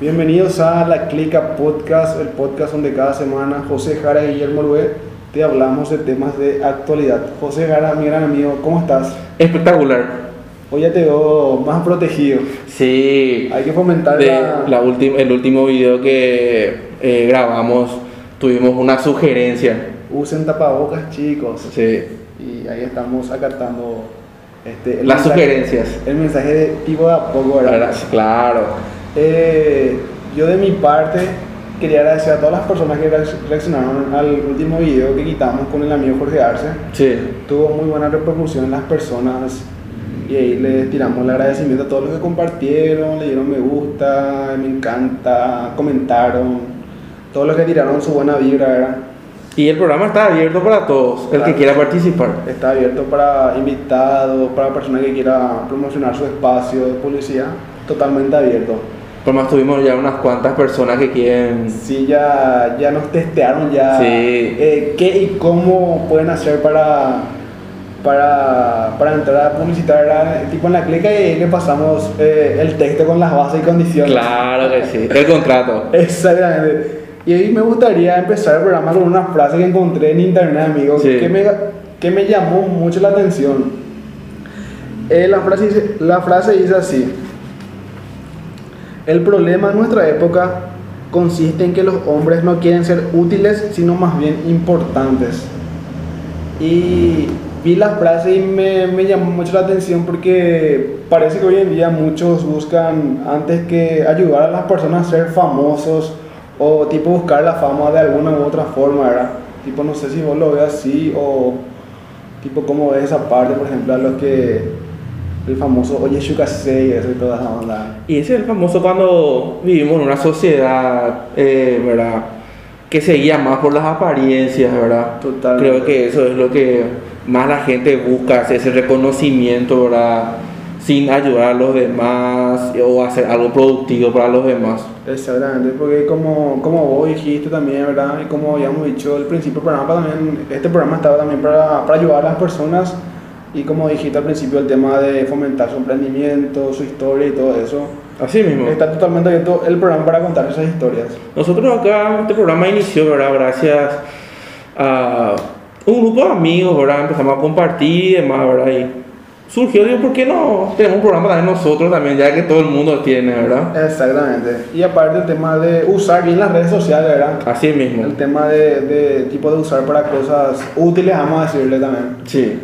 Bienvenidos a la Clica Podcast, el podcast donde cada semana José Jara y Guillermo Lué te hablamos de temas de actualidad. José Jara, mi gran amigo, ¿cómo estás? Espectacular. Hoy ya te veo más protegido. Sí. Hay que fomentar De la... la el último video que eh, grabamos tuvimos una sugerencia. Usen tapabocas, chicos. Sí. Y ahí estamos acatando este, Las mensaje- sugerencias. El mensaje de tipo de a poco, Claro. Eh, yo de mi parte quería agradecer a todas las personas que reacc- reaccionaron al último video que quitamos con el amigo Jorge Arce. Sí. Tuvo muy buena repercusión en las personas y ahí les tiramos el agradecimiento a todos los que compartieron, le dieron me gusta, me encanta, comentaron, todos los que tiraron su buena vibra, ¿verdad? Y el programa está abierto para todos, el Claro. que quiera participar. Está abierto para invitados, para personas que quieran promocionar su espacio de publicidad, totalmente abierto. Por más tuvimos ya unas cuantas personas que quieren. Sí, ya, ya nos testearon ya Sí. eh, qué y cómo pueden hacer para, para, para entrar a publicitar ¿verdad? tipo en la clica y le pasamos eh, el texto con las bases y condiciones. Claro que sí. El contrato. Exactamente. Y ahí me gustaría empezar el programa con una frase que encontré en internet, amigo, Sí. que, me, que me llamó mucho la atención. Eh, la, frase dice, la frase dice así. El problema en nuestra época consiste en que los hombres no quieren ser útiles, sino más bien importantes. Y vi la frase y me, me llamó mucho la atención porque parece que hoy en día muchos buscan, antes que ayudar a las personas a ser famosos o tipo buscar la fama de alguna u otra forma, ¿verdad? Tipo, no sé si vos lo ves así o tipo cómo ves esa parte, por ejemplo, a los que el famoso Oye Shukasei y eso y toda esa onda. Y ese es el famoso cuando vivimos en una sociedad, eh, ¿verdad? Que se guía más por las apariencias, ¿verdad? Totalmente. Creo que eso es lo que más la gente busca, ese reconocimiento, ¿verdad? Sin ayudar a los demás o hacer algo productivo para los demás. Exactamente, porque como, como vos dijiste también, ¿verdad? Y como habíamos dicho al principio del programa, también, este programa estaba también para, para ayudar a las personas y como dijiste al principio, el tema de fomentar su emprendimiento, su historia y todo eso. Así mismo. Está totalmente abierto el programa para contar esas historias. Nosotros acá, este programa inició, ¿verdad? Gracias a un grupo de amigos, ¿verdad? Empezamos a compartir y demás, ¿verdad? Y surgió, digo, ¿por qué no tenemos un programa también nosotros también, ya que todo el mundo tiene, ¿verdad? Exactamente. Y aparte el tema de usar bien las redes sociales, ¿verdad? Así mismo. El tema de, de tipo de usar para cosas útiles, vamos a decirle también. Sí.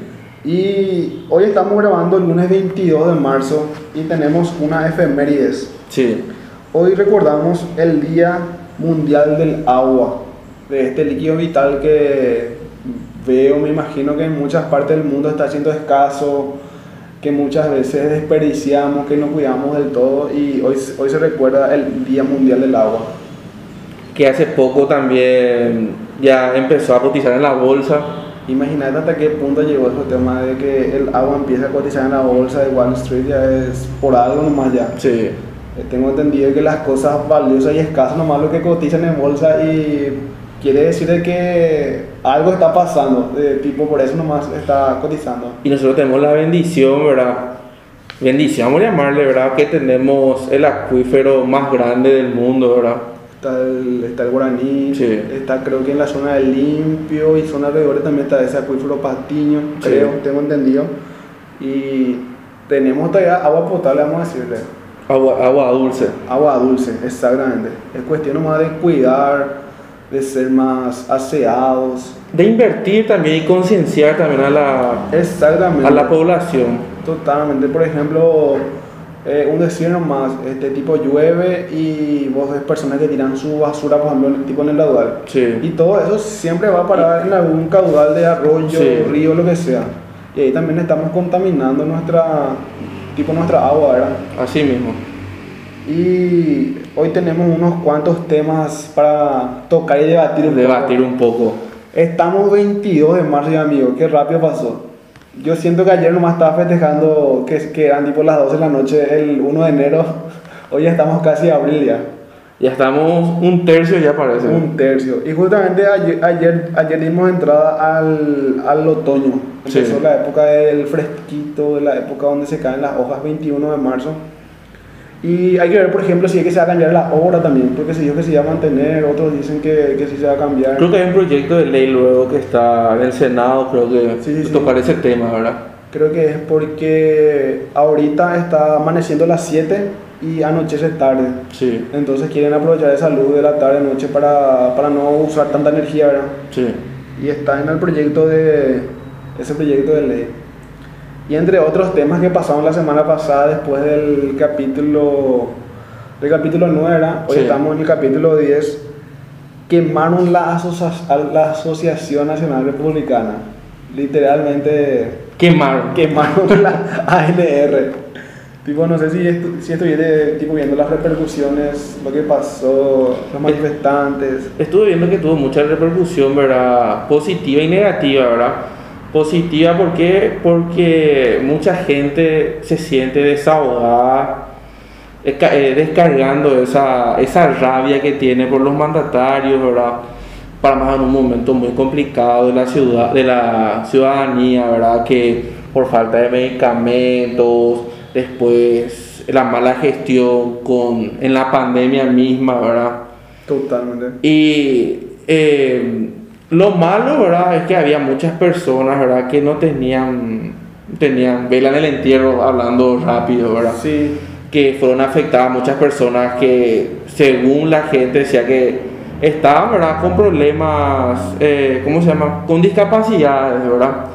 Y hoy estamos grabando el lunes 22 de marzo y tenemos una efemérides. Sí. Hoy recordamos el Día Mundial del Agua, de este líquido vital que veo, me imagino que en muchas partes del mundo está siendo escaso, que muchas veces desperdiciamos, que no cuidamos del todo y hoy, hoy se recuerda el Día Mundial del Agua. Que hace poco también ya empezó a cotizar en la bolsa. Imagínate hasta qué punto llegó ese tema de que el agua empieza a cotizar en la bolsa de Wall Street, ya es por algo nomás ya. Sí. Eh, Tengo entendido que las cosas valiosas y escasas nomás lo que cotizan en bolsa y quiere decir de que algo está pasando, de tipo por eso nomás está cotizando. Y nosotros tenemos la bendición, ¿verdad? Bendición, vamos a llamarle, ¿verdad? Que tenemos el acuífero más grande del mundo, ¿verdad? Está el, está el guaraní, Sí. está creo que en la zona del limpio y zona alrededor también está ese acuífero patiño, Sí. creo, tengo entendido. Y tenemos todavía agua potable, vamos a decirle. Agua, agua dulce. Agua dulce, exactamente. Es cuestión nomás de cuidar, de ser más aseados. De invertir también y concienciar también a la, Exactamente. a la población. Totalmente. Por ejemplo, eh, un decir nomás, este tipo llueve y vos ves personas que tiran su basura, por ejemplo, tipo en el caudal. Y Sí. todo eso siempre va a parar en algún caudal de arroyo, Sí. río, lo que sea. Y ahí también estamos contaminando nuestra, tipo nuestra agua, ¿verdad? Así mismo. Y hoy tenemos unos cuantos temas para tocar y debatir un Debatir poco. un poco. Estamos 22 de marzo, amigo. Qué rápido pasó. Yo siento que ayer nomás estaba festejando que, que eran tipo las 12 de la noche, el 1 de enero. Hoy ya estamos casi a abril ya. Ya estamos un tercio ya parece. Un tercio. Y justamente ayer, ayer, ayer dimos entrada al, al otoño. Sí. Empezó la época del fresquito, la época donde se caen las hojas 21 de marzo. Y hay que ver, por ejemplo, si es que se va a cambiar la hora también, porque se dijo que se iba a mantener, otros dicen que, que sí se va a cambiar. Creo que hay un proyecto de ley luego que está en el Senado, creo que Sí, sí, sí. tocar ese tema, ¿verdad? Creo que es porque ahorita está amaneciendo a las 7 y anochece tarde. Sí, Entonces quieren aprovechar esa luz de la tarde-noche para, para no usar tanta energía, ¿verdad? sí. y está en el proyecto de ese proyecto de ley. Y entre otros temas que pasaron la semana pasada después del capítulo del capítulo 9, ¿verdad? hoy Sí. estamos en el capítulo 10, quemaron la, asocia- la Asociación Nacional Republicana. Literalmente Quemaron. quemaron la ANR. Tipo, no sé si, estu si estuviste tipo, viendo las repercusiones, lo que pasó, los manifestantes. Estuve viendo que tuvo mucha repercusión, ¿verdad? Positiva y negativa, ¿verdad? Positiva porque, porque mucha gente se siente desahogada, eh, descargando esa, esa rabia que tiene por los mandatarios, ¿verdad? Para más en un momento muy complicado de la ciudad, de la ciudadanía, ¿verdad? Que por falta de medicamentos, después la mala gestión con, en la pandemia misma, ¿verdad? Totalmente. Y eh, lo malo, ¿verdad? Es que había muchas personas, ¿verdad? Que no tenían, tenían vela en el entierro, hablando rápido, ¿verdad? Sí, Que fueron afectadas muchas personas que, según la gente, decía que estaban, ¿verdad? Con problemas, eh, ¿cómo se llama? Con discapacidades, ¿verdad?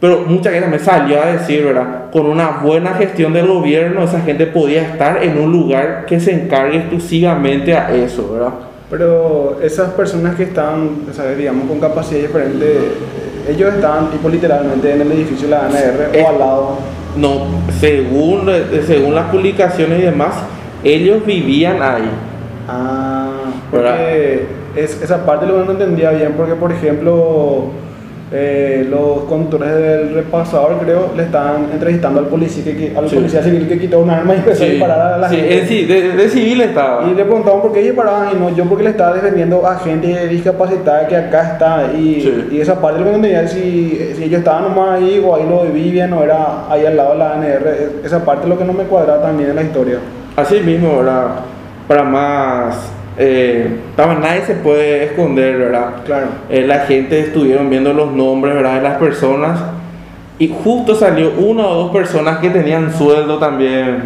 Pero mucha gente me salió a decir, ¿verdad? Con una buena gestión del gobierno, esa gente podía estar en un lugar que se encargue exclusivamente a eso, ¿verdad? Pero esas personas que están, o sea, digamos, con capacidad diferente, ellos estaban tipo literalmente en el edificio de la ANR Eh. o al lado. No, según, eh, según las publicaciones y demás, ellos vivían ahí. Ah, porque es, esa parte lo que no entendía bien, porque por ejemplo, eh, los conductores del repasador, creo, le estaban entrevistando al policía, que, al Sí. policía civil que quitó un arma y empezó a disparar a la sí, gente. en sí, de, de civil estaba. Y le preguntaban por qué ellos paraban y no, yo porque le estaba defendiendo a gente discapacitada que acá está. Y, Sí. y esa parte lo que entendía si, si ellos estaban nomás ahí o ahí lo vivían o era ahí al lado de la ANR. Esa parte es lo que no me cuadra también en la historia. Así mismo, ¿verdad? Para más... Eh, nadie se puede esconder, ¿verdad? Claro. Eh, la gente estuvieron viendo los nombres, ¿verdad? De las personas. Y justo salió una o dos personas que tenían sueldo también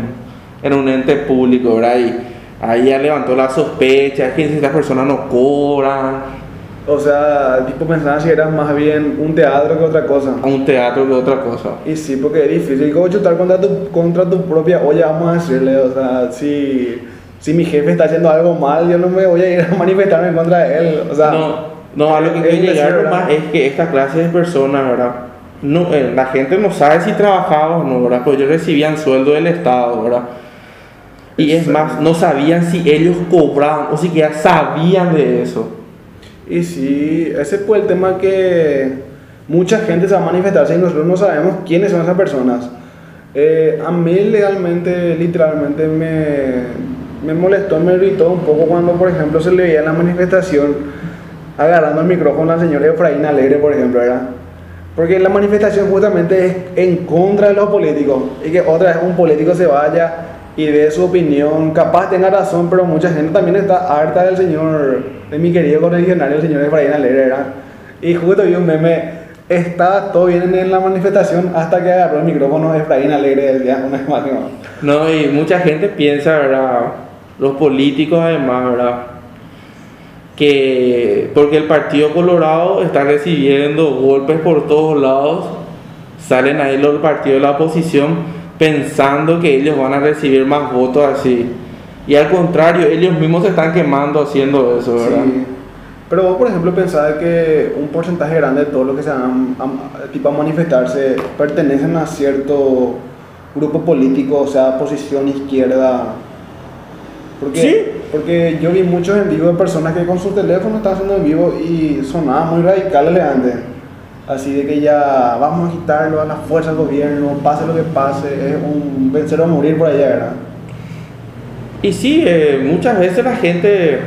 en un ente público, ¿verdad? Y ahí ya levantó la sospecha, que si estas personas no cobran, O sea, tipo pensaban si era más bien un teatro que otra cosa. un teatro que otra cosa. Y sí, porque es difícil como chutar contra tu, contra tu propia olla, vamos a decirle. O sea, si, si mi jefe está haciendo algo mal, yo no me voy a ir a manifestarme en contra de él. O sea, no, no, a lo que quiero llegar es que esta clase de personas, ¿verdad? No, eh, la gente no sabe si trabajaba o no, ¿verdad? Pues ellos recibían sueldo del Estado, ¿verdad? Y es más, no sabían si ellos cobraban o siquiera sabían de eso. Y sí, ese fue el tema que mucha gente se va a manifestarse y nosotros no sabemos quiénes son esas personas. Eh, a mí legalmente, literalmente me, me molestó, me irritó un poco cuando, por ejemplo, se le veía en la manifestación agarrando el micrófono al señor Efraín Alegre, por ejemplo, ¿verdad? Porque la manifestación justamente es en contra de los políticos y que otra vez un político se vaya y dé su opinión, capaz tenga razón, pero mucha gente también está harta del señor, de mi querido correligionario, el señor Efraín Alegre, ¿verdad? Y justo vi un meme, estaba todo bien en la manifestación hasta que agarró el micrófono Efraín Alegre del día, una ¿no? No, y mucha gente piensa, ¿verdad? Los políticos además, ¿verdad? Que porque el Partido Colorado está recibiendo golpes por todos lados, salen ahí los partidos de la oposición pensando que ellos van a recibir más votos así. Y al contrario, ellos mismos se están quemando haciendo eso, ¿verdad? Sí. Pero vos, por ejemplo, pensabas que un porcentaje grande de todos los que se van a- tipo a manifestarse pertenecen a cierto grupo político, o sea, posición izquierda. Porque, Sí. Porque yo vi muchos en vivo de personas que con su teléfono estaban haciendo en vivo y sonaban muy radicales antes. Así de que ya vamos a quitarlo a la fuerza del gobierno, pase lo que pase, es un vencer o morir por allá, ¿verdad? Y sí, eh, muchas veces la gente,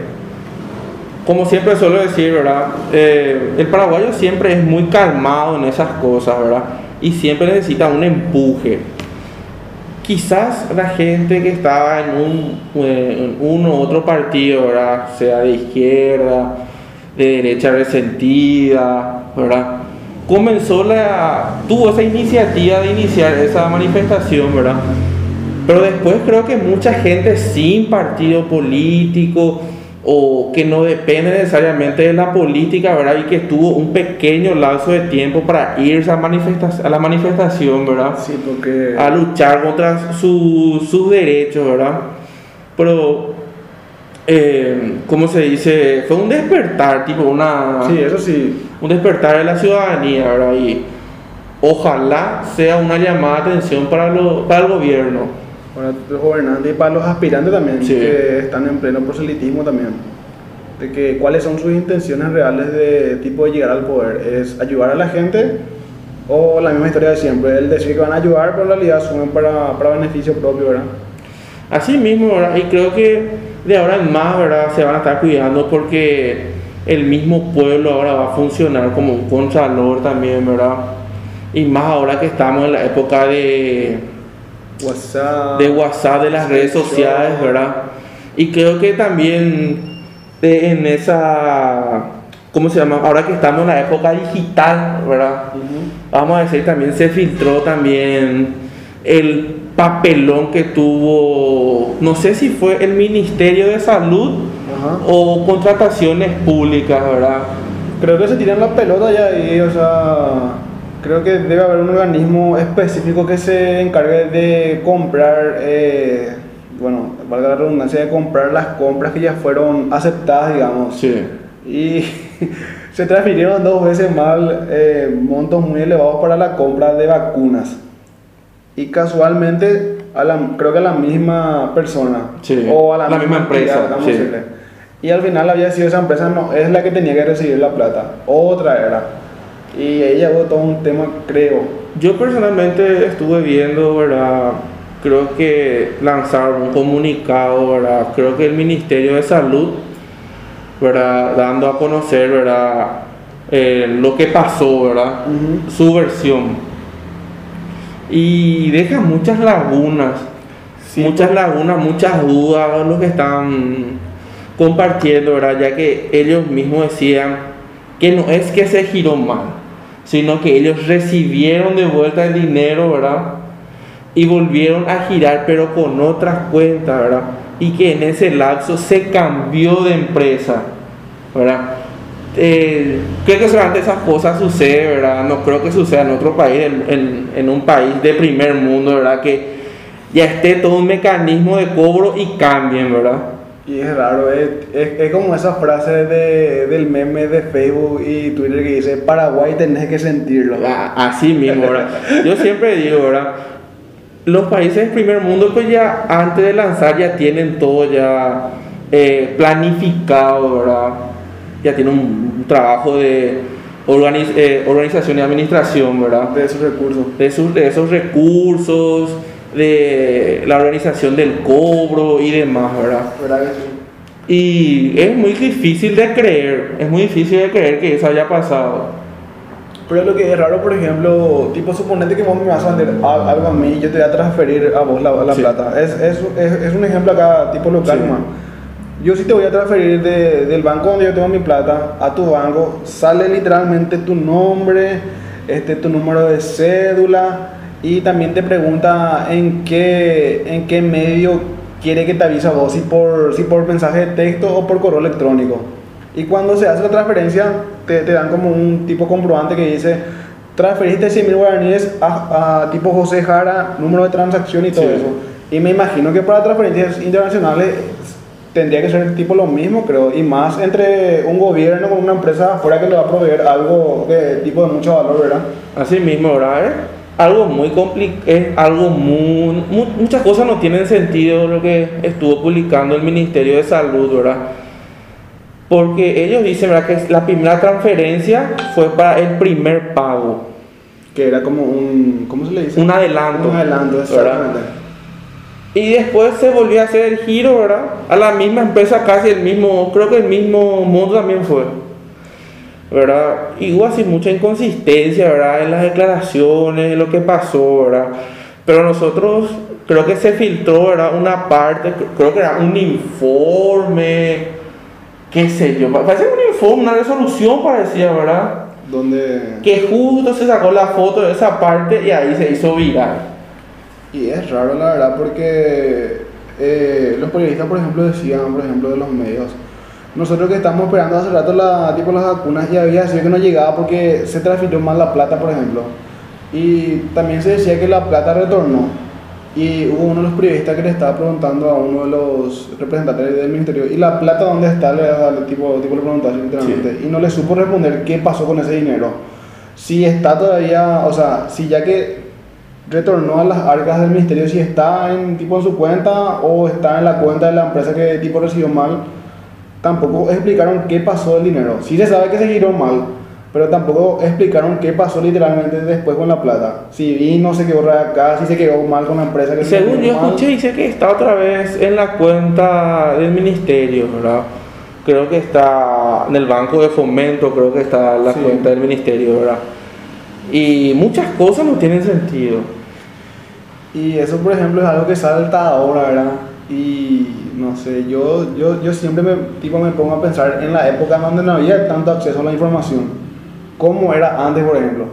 como siempre suelo decir, ¿verdad? Eh, el paraguayo siempre es muy calmado en esas cosas, ¿verdad? Y siempre necesita un empuje. Quizás la gente que estaba en un en uno u otro partido, ¿verdad? sea de izquierda, de derecha resentida, ¿verdad? comenzó la tuvo esa iniciativa de iniciar esa manifestación, ¿verdad? Pero después creo que mucha gente sin partido político o que no depende necesariamente de la política, ¿verdad? Y que tuvo un pequeño lapso de tiempo para irse a, a la manifestación, ¿verdad? Sí, porque... A luchar contra sus derechos, ¿verdad? Pero, eh, ¿cómo se dice? Fue un despertar, tipo una... Sí, eso sí. Un despertar de la ciudadanía, ¿verdad? Y ojalá sea una llamada de atención para, lo, para el gobierno para los gobernantes y para los aspirantes también, que están en pleno proselitismo también. De que cuáles son sus intenciones reales de tipo de llegar al poder. ¿Es ayudar a la gente o la misma historia de siempre? El decir que van a ayudar, pero en realidad sumen para, para beneficio propio, ¿verdad? Así mismo, ¿verdad? Y creo que de ahora en más, ¿verdad? Se van a estar cuidando porque el mismo pueblo ahora va a funcionar como un contralor también, ¿verdad? Y más ahora que estamos en la época de WhatsApp, de WhatsApp, de las redes sociales, ¿verdad? Y creo que también en esa, ¿cómo se llama? Ahora que estamos en la época digital, ¿verdad? Vamos a decir, también se filtró también el papelón que tuvo, no sé si fue el Ministerio de Salud o contrataciones públicas, ¿verdad? Creo que se tiran la pelota ya ahí, o sea Creo que debe haber un organismo específico que se encargue de comprar, eh, bueno, valga la redundancia, de comprar las compras que ya fueron aceptadas, digamos. Sí. Y se transfirieron dos veces más eh, montos muy elevados para la compra de vacunas. Y casualmente, a la, creo que a la misma persona. Sí. O a la, misma, empresa. Sí. Y al final había sido esa empresa, no, es la que tenía que recibir la plata. Otra era. Y ella votó un tema, creo. Yo personalmente estuve viendo, ¿verdad? Creo que lanzaron un comunicado, ¿verdad? Creo que el Ministerio de Salud, ¿verdad? Dando a conocer, ¿verdad? Eh, lo que pasó, ¿verdad? Su versión. Y deja muchas lagunas, muchas lagunas, muchas dudas los que están compartiendo, ¿verdad? Ya que ellos mismos decían que no es que se giró mal, sino que ellos recibieron de vuelta el dinero, ¿verdad? Y volvieron a girar, pero con otras cuentas, ¿verdad? Y que en ese lapso se cambió de empresa, ¿verdad? Eh, creo que solamente esas cosas suceden, ¿verdad? No creo que suceda en otro país, en, en un país de primer mundo, ¿verdad? Que ya esté todo un mecanismo de cobro y cambien, ¿verdad? Y es raro, es, es, como esa frase de, del meme de Facebook y Twitter que dice, Paraguay tenés que sentirlo. Ah, así mismo, ¿verdad? Yo siempre digo, ¿verdad? Los países del primer mundo pues ya antes de lanzar ya tienen todo ya eh, planificado, ¿verdad? Ya tienen un, trabajo de eh, organización y administración, ¿verdad? De esos recursos. De, esos, de esos recursos de la organización del cobro y demás, ¿verdad? Y es muy difícil de creer, es muy difícil de creer que eso haya pasado. Pero lo que es raro, por ejemplo, tipo, suponete que vos me vas a vender algo a mí y yo te voy a transferir a vos la, la plata. Es, es, es, un ejemplo acá, tipo local, Yo sí te voy a transferir de, del banco donde yo tengo mi plata a tu banco, sale literalmente tu nombre, este, tu número de cédula, y también te pregunta en qué, en qué medio quiere que te avise a vos, si por, si por mensaje de texto o por correo electrónico. Y cuando se hace la transferencia, te, te dan como un tipo comprobante que dice, transferiste 100 mil guaraníes a, a, tipo José Jara, número de transacción y todo eso. Y me imagino que para transferencias internacionales tendría que ser tipo lo mismo, creo, y más entre un gobierno con una empresa fuera que le va a proveer algo de tipo de mucho valor, ¿verdad? Así mismo, ¿verdad? Algo muy complicado, es algo muy, muchas cosas no tienen sentido lo que estuvo publicando el Ministerio de Salud, ¿verdad? Porque ellos dicen, ¿verdad? Que la primera transferencia fue para el primer pago. Que era como un, ¿cómo se le dice? Un adelanto. Un adelanto, exactamente. Y después se volvió a hacer el giro, ¿verdad? A la misma empresa, casi el mismo, creo que el mismo mundo también fue. ¿Verdad? Y hubo así mucha inconsistencia, ¿verdad? En las declaraciones, en lo que pasó, ¿verdad? Pero nosotros, creo que se filtró, era una parte, creo que era un informe, qué sé yo, parece un informe, una resolución parecía, ¿verdad? Donde... Que justo se sacó la foto de esa parte y ahí se hizo viral. Y es raro, la verdad, porque eh, los periodistas, por ejemplo, decían, por ejemplo, de los medios, nosotros que estamos esperando hace rato la, tipo las vacunas y había sido que no llegaba porque se transfirió mal la plata, por ejemplo. Y también se decía que la plata retornó. Y hubo uno de los periodistas que le estaba preguntando a uno de los representantes del ministerio, ¿y la plata dónde está? Le, tipo, tipo le preguntó literalmente. Y no le supo responder qué pasó con ese dinero. Si está todavía, o sea, si ya que retornó a las arcas del ministerio, si está en, tipo, en su cuenta o está en la cuenta de la empresa que tipo recibió mal, tampoco explicaron qué pasó el dinero. Sí se sabe que se giró mal, pero tampoco explicaron qué pasó literalmente después con la plata. Si vino, se quedó acá, si se quedó mal con la empresa. Que Según yo escuché, dice que está otra vez en la cuenta del ministerio, ¿verdad? Creo que está en el banco de fomento, creo que está en la cuenta del ministerio, ¿verdad? Y muchas cosas no tienen sentido. Y eso, por ejemplo, es algo que salta ahora, ¿verdad? Y no sé, yo, yo, yo siempre me, tipo, me pongo a pensar en la época donde no había tanto acceso a la información ¿Cómo era antes, por ejemplo?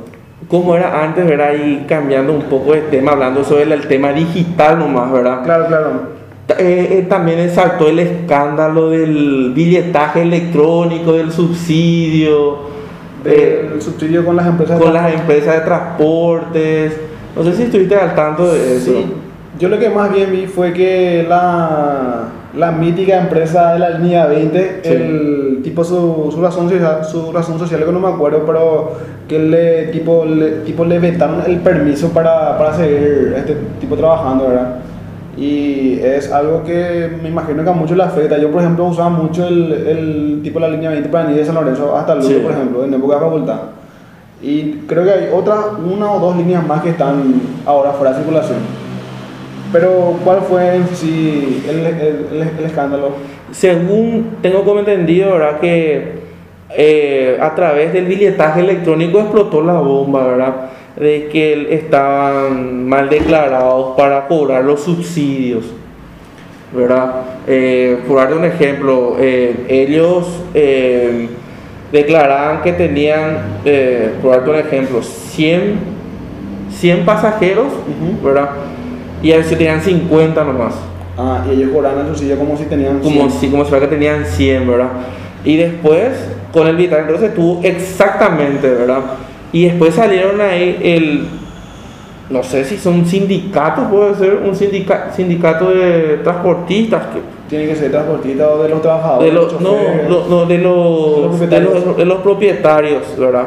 ¿Cómo era antes, verdad? Y cambiando un poco de tema, hablando sobre el tema digital nomás, ¿verdad? Claro, claro. Eh, eh, también saltó el escándalo del billetaje electrónico, del subsidio. Del eh, subsidio con las empresas Con las empresas de transportes. No sé si estuviste al tanto de eso. Sí. Yo lo que más bien vi fue que la, la mítica empresa de la línea 20, el tipo su, su, razón social, su razón social que no me acuerdo, pero que le tipo le, tipo le vetaron el permiso para, para seguir este tipo trabajando, ¿verdad? Y es algo que me imagino que a muchos le afecta. Yo, por ejemplo, usaba mucho el, el tipo de la línea 20 para venir de San Lorenzo hasta Lugo, por ejemplo, en época de facultad. Y creo que hay otra, una o dos líneas más que están ahora fuera de circulación. Pero, ¿cuál fue en sí el, el, escándalo? Según tengo como entendido, ¿verdad? Que eh, a través del billetaje electrónico explotó la bomba, ¿verdad? De que estaban mal declarados para cobrar los subsidios, ¿verdad? Eh, por darte un ejemplo, eh, ellos declaraban que tenían, por darte un ejemplo, 100, 100 pasajeros, ¿verdad? Y a veces tenían 50 nomás. Ah, y ellos cobraban el subsidio como si tenían 100. Como si, como si fuera que tenían 100, ¿verdad? Y después, con el vital, entonces tuvo exactamente, ¿verdad? Y después salieron ahí el, no sé si son sindicatos, puede ser un sindicato, sindicato de transportistas. Que, Tiene que ser transportistas o de los trabajadores. De los, no, no, de los, de los, de los propietarios, ¿verdad?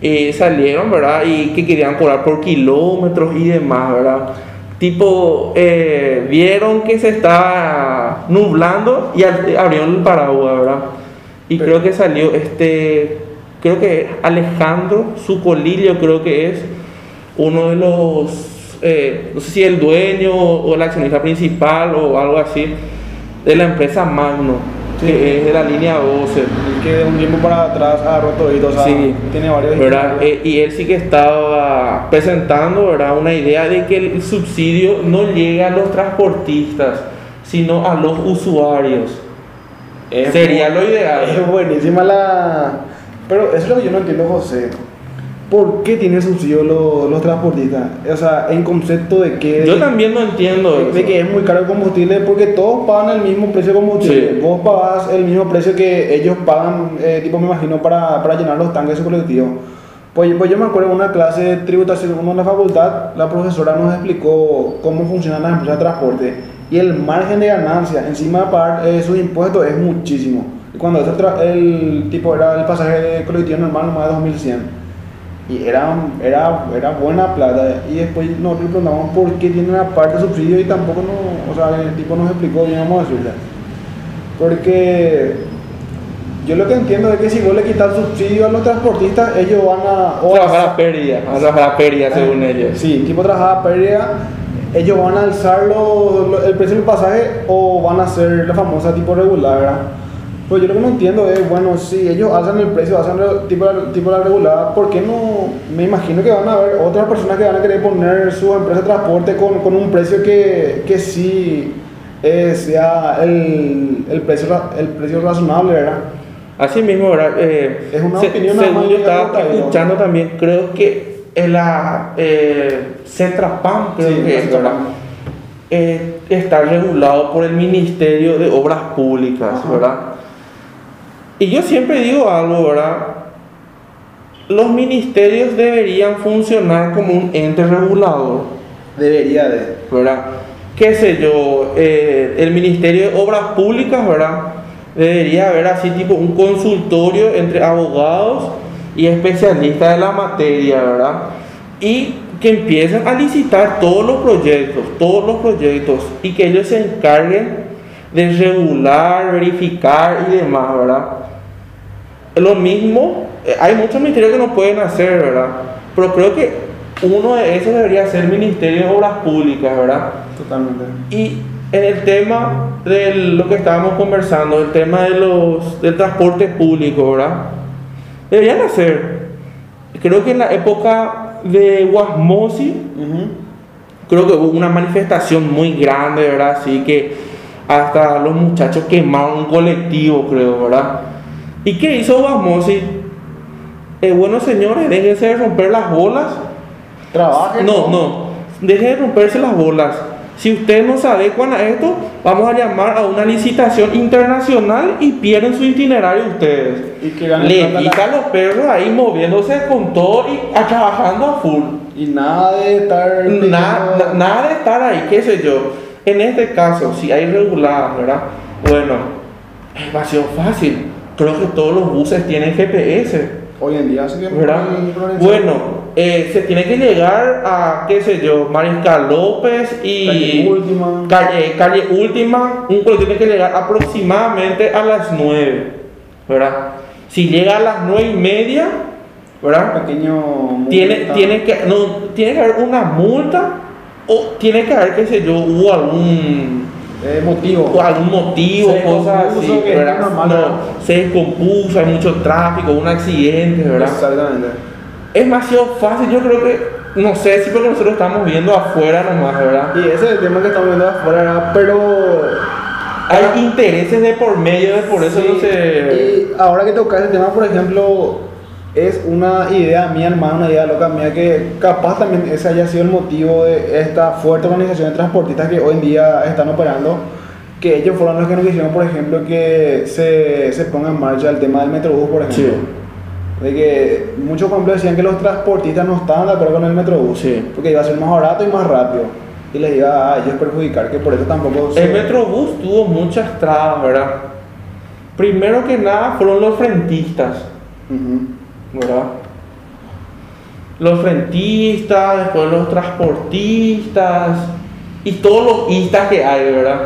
Y salieron, ¿verdad? Y que querían cobrar por kilómetros y demás, ¿verdad? Tipo, eh, vieron que se estaba nublando y abrieron el paraguas, ¿verdad? Y creo que salió este, creo que Alejandro Sucolillo, creo que es uno de los, eh, no sé si el dueño o el accionista principal o algo así, de la empresa Magno de la línea 12. que de un tiempo para atrás ha roto o sea, sí, tiene varios. ¿verdad? Eh, y él sí que estaba presentando ¿verdad? una idea de que el subsidio no llega a los transportistas, sino a los usuarios. Sería lo ideal. Es buenísima la... Pero eso es lo que yo no entiendo, José. ¿Por qué tiene subsidio los, los transportistas? O sea, en concepto de que... Yo también no entiendo. De, que es muy caro el combustible porque todos pagan el mismo precio de combustible. Vos pagás el mismo precio que ellos pagan, eh, tipo me imagino, para, para, llenar los tanques de su colectivo. Pues, pues yo me acuerdo en una clase de tributación en la facultad, la profesora nos explicó cómo funcionan las empresas de transporte y el margen de ganancia encima de pagar eh, sus impuestos es muchísimo. Y cuando el tipo era el pasaje de colectivo normal, más de 2100 y era, era, era buena plata. Y después nosotros preguntamos por qué tiene una parte de subsidio y tampoco no, o sea, el tipo nos explicó bien, vamos a decirle. Porque yo lo que entiendo es que si vos le quitas subsidio a los transportistas, ellos van a. trabajar a pérdida, a trabajar a pérdida según ellos. Sí, tipo trabajar a pérdida, ellos van a alzar el precio del pasaje o van a hacer la famosa tipo regular, Pues yo lo que no entiendo es, bueno, si ellos hacen el precio, hacen tipo, la- tipo la regulada, ¿por qué no? Me imagino que van a haber otras personas que van a querer poner su empresa de transporte con, con un precio que, que sí eh, sea el, el, precio, el precio razonable, ¿verdad? Así mismo, ¿verdad? Eh, Es una opinión según yo estaba escuchando también, creo que en la eh, Cetrapan, creo Sí, que es. ¿verdad? Eh, está regulado por el Ministerio de Obras Públicas, Ajá. ¿verdad? Y yo siempre digo algo, ¿verdad? Los ministerios deberían funcionar como un ente regulador. Debería de. ¿verdad? Qué sé yo, eh, el Ministerio de Obras Públicas, ¿verdad? Debería haber así tipo un consultorio entre abogados y especialistas de la materia, ¿verdad? Y que empiecen a licitar todos los proyectos, todos los proyectos, y que ellos se encarguen de regular, verificar y demás, ¿verdad? Lo mismo, eh, hay muchos ministerios que no pueden hacer, ¿verdad? Pero creo que uno de esos debería ser el Ministerio de Obras Públicas, ¿verdad? Totalmente. Y en el tema de lo que estábamos conversando, el tema de los, del transporte público, ¿verdad? Deberían hacer. Creo que en la época de Guasmosi, creo que hubo una manifestación muy grande, ¿verdad? Así que hasta los muchachos quemaron un colectivo, creo, ¿verdad? ¿Y qué hizo Guasmosi? Eh, bueno, señores, déjense de romper las bolas. Trabajen. No, no, dejen de romperse las bolas. Si ustedes no se adecuan a esto, vamos a llamar a una licitación internacional y pierden su itinerario ustedes. Y que Le plata la- los perros ahí moviéndose con todo y a- trabajando a full. Y nada de estar. Na- na- nada de estar ahí, qué sé yo. En este caso, si hay reguladas, ¿verdad? Bueno, es demasiado fácil. Creo que todos los buses tienen GPS, Hoy en día, así que. ¿verdad? Bueno, eh, se tiene que llegar a, qué sé yo, Mariscal López y Calle Última. calle, calle Última. Un colectivo tiene que llegar aproximadamente a las 9, ¿verdad? Si llega a las 9 y media, ¿verdad? Pequeño. tiene, tiene, que, no, tiene que haber una multa o tiene que haber, qué sé yo, hubo algún, Eh, motivo. o algún motivo, Se cosas así, ¿verdad? normal, no, se descompuso, hay mucho tráfico, un accidente, ¿verdad? Exactamente. Es demasiado fácil, yo creo que, no sé si porque nosotros estamos viendo afuera nomás, ¿verdad? Y ese es el tema que estamos viendo afuera, ¿verdad? pero. Hay intereses de por medio, de por eso Sí, no se... Y ahora que tocas el tema, por ejemplo, es una idea mía, hermano, una idea loca mía, que capaz también ese haya sido el motivo de esta fuerte organización de transportistas que hoy en día están operando, que ellos fueron los que nos hicieron, por ejemplo, que se, se ponga en marcha el tema del Metrobús, por ejemplo. Sí. De que muchos, por ejemplo, decían que los transportistas no estaban de acuerdo con el Metrobús, Sí. porque iba a ser más barato y más rápido. Y les iba a ellos perjudicar, que por eso tampoco se- El Metrobús tuvo muchas trabas, ¿verdad? Primero que nada fueron los frentistas. Ujú. ¿Verdad? Los frentistas, después los transportistas y todos los istas que hay, ¿verdad?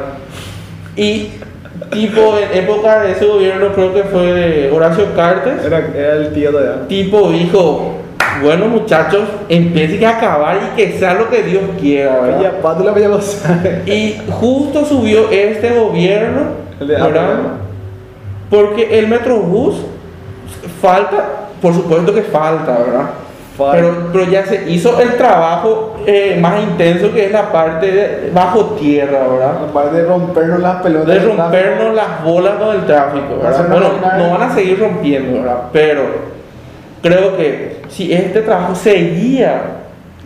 Y tipo en época de ese gobierno creo que fue de Horacio Cartes, Era, era el tío de allá. tipo dijo, bueno muchachos, empiecen a acabar y que sea lo que Dios quiera, ¿verdad? Pátula. Y justo subió este gobierno, ¿verdad? Porque el Metrobús falta, por supuesto que falta, ¿verdad? Pero, pero ya se hizo el trabajo eh, más intenso que es la parte de bajo tierra, ¿verdad? Aparte de rompernos las pelotas. De rompernos las bolas con el tráfico, ¿verdad? Bueno, no van a seguir rompiendo, ¿verdad? Pero creo que si este trabajo seguía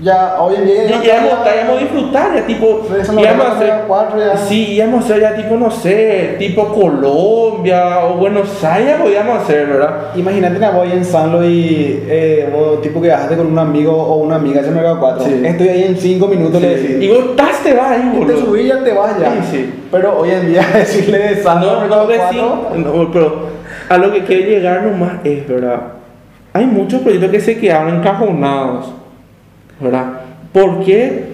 Ya, hoy en día. ya íbamos, íbamos a disfrutar, ya tipo, Sí, eso no íbamos a va a hacer, ser cuatro ya. sí, íbamos a hacer ya tipo, no sé, tipo Colombia o Buenos Aires podíamos hacer, ¿verdad? Imagínate que voy en Sanlo y eh, vos, tipo que bajaste con un amigo o una amiga de Mercado 4. Sí. Estoy ahí en 5 minutos, le decís. Y vos estás, te vas ahí, te boludo. subí y ya te vas ya. Sí, sí. Pero hoy en día decirle de Sanlo a No, no, de 4. sí, no, pero a lo que quiero llegar nomás es, ¿verdad? Hay muchos proyectos que se quedaron encajonados, ¿verdad? ¿Por qué?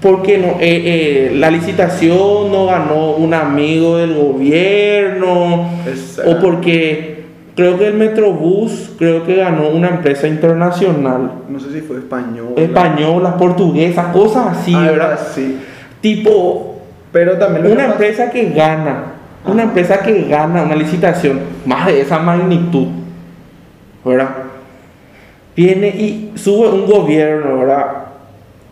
Porque no, eh, eh, la licitación no ganó un amigo del gobierno, Exacto. o porque creo que el Metrobús, creo que ganó una empresa internacional, No sé si fue español. española, portuguesa, cosas así, ¿verdad? así. Tipo, Pero también lo una que pasa- empresa que gana Una empresa que gana una licitación más de esa magnitud, ¿verdad? Viene y sube un gobierno, ¿verdad?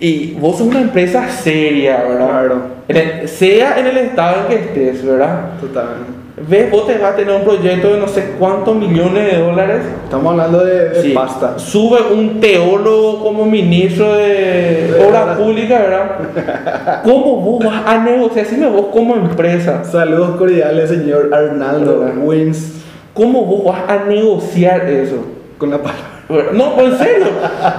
Y vos sos una empresa seria, ¿verdad? Claro. En el- sea en el estado en que estés, ¿verdad? Totalmente. Ves, vos te vas a tener un proyecto de no sé cuántos millones de dólares. Estamos hablando de, de Sí. pasta. Sube un teólogo como ministro de De obras. Públicas, ¿verdad? ¿Cómo vos vas a negociar? Decime vos como empresa. Saludos cordiales, señor Arnaldo ¿Verdad? Wins, ¿Cómo vos vas a negociar eso? con la palabra. No, pues en serio.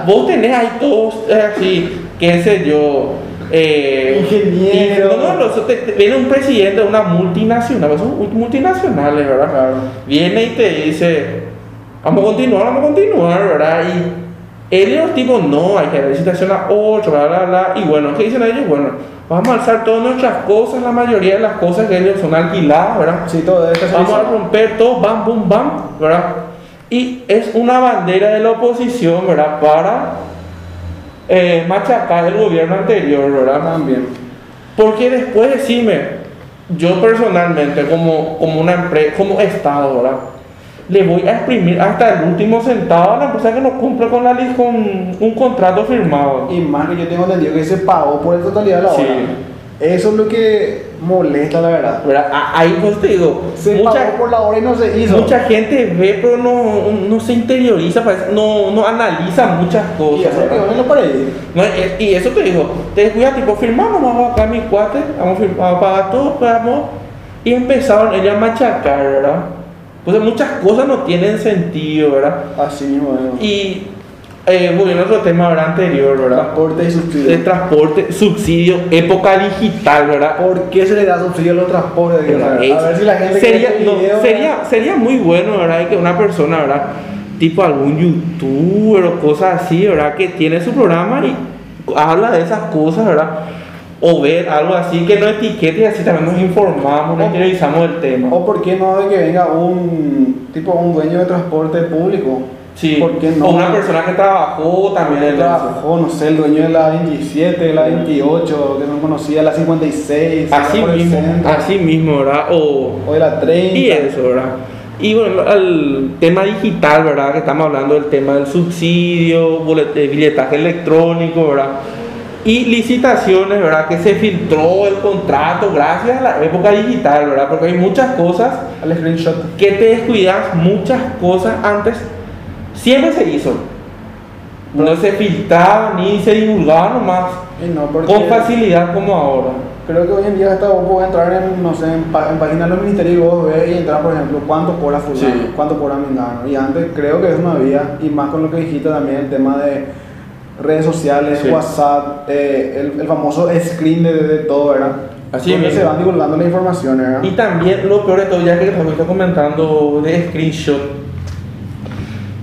Vos tenés ahí todos eh, así, qué sé yo. Eh, Ingeniero. y- No, no, eso te- te- viene un presidente de una multinacional, son multinacionales, ¿verdad? Claro. Viene y te dice, vamos a continuar, vamos a continuar, ¿verdad? Y él y los tipos, no, hay que licitación a 8, bla, bla, bla. Y bueno, ¿qué dicen ellos? Bueno, vamos a alzar todas nuestras cosas, la mayoría de las cosas que ellos son alquiladas, ¿verdad? Sí, todo esto se Vamos a romper todo, bam, bum, bam, ¿verdad? Y es una bandera de la oposición, ¿verdad? Para eh, machacar el gobierno anterior, ¿verdad? También. Porque después decime, yo personalmente, como, como una empresa, como Estado, ¿verdad? Le voy a exprimir hasta el último centavo a la empresa que no cumple con, la, li- con un contrato firmado. Y más que yo tengo entendido que se pagó por la totalidad de la Sí. Eso es lo que molesta, la verdad. ¿verdad? A- Ahí pues te digo, Se mucha, pagó por la obra y no se hizo. mucha gente ve, pero no, no se interioriza, parece- no, no analiza muchas y cosas. eso es ¿verdad? que bueno para ir. No, es- y eso te digo, te descuida, tipo, firmamos, vamos acá mi cuate, vamos a, fir- vamos a pagar todo, vamos. Y empezaron ellos a machacar, ¿verdad? Pues muchas cosas no tienen sentido, ¿verdad? Así mismo. ¿no? Y eh, volviendo a otro tema ¿verdad? anterior, ¿verdad? Transporte y subsidio. transporte, subsidio, época digital, ¿verdad? ¿Por qué se le da subsidio a los transportes? A ver, Es- a ver si la gente sería, no, este video, sería, sería muy bueno, ¿verdad? Que una persona, ¿verdad? Tipo algún youtuber o cosas así, ¿verdad? Que tiene su programa y habla de esas cosas, ¿verdad? O ver algo así que no etiquete y así también nos informamos, nos interiorizamos del tema. O por qué no de que venga un tipo un dueño de transporte público. Sí, ¿Por qué no? o una persona que trabajó también en trabajó, no sé, el dueño de la 27, de la 28, que no conocía, la 56, Así mismo, así mismo, ¿verdad? O, o de la 30. Y eso, ¿verdad? Y bueno, el tema digital, ¿verdad? Que estamos hablando del tema del subsidio, eh, billetaje electrónico, ¿verdad? Y licitaciones, ¿verdad? Que se filtró el contrato gracias a la época digital, ¿verdad? Porque hay muchas cosas Al screenshot. que te descuidas, muchas cosas antes siempre se hizo. No se filtraba ni se divulgaba nomás Y no, con facilidad como ahora. creo que hoy en día hasta vos podés entrar en, no sé, en, pa- en páginas de los ministerios y vos ves y entrar, por ejemplo, cuánto cobra fulano, Sí. cuánto cobra mengano. Y antes creo que eso no había, y más con lo que dijiste también, el tema de redes sociales, Sí. WhatsApp, eh, el, el famoso screen de, de todo, ¿verdad? Así mismo. se van divulgando la información, ¿verdad? Y también lo peor de todo, ya que está comentando de screenshot,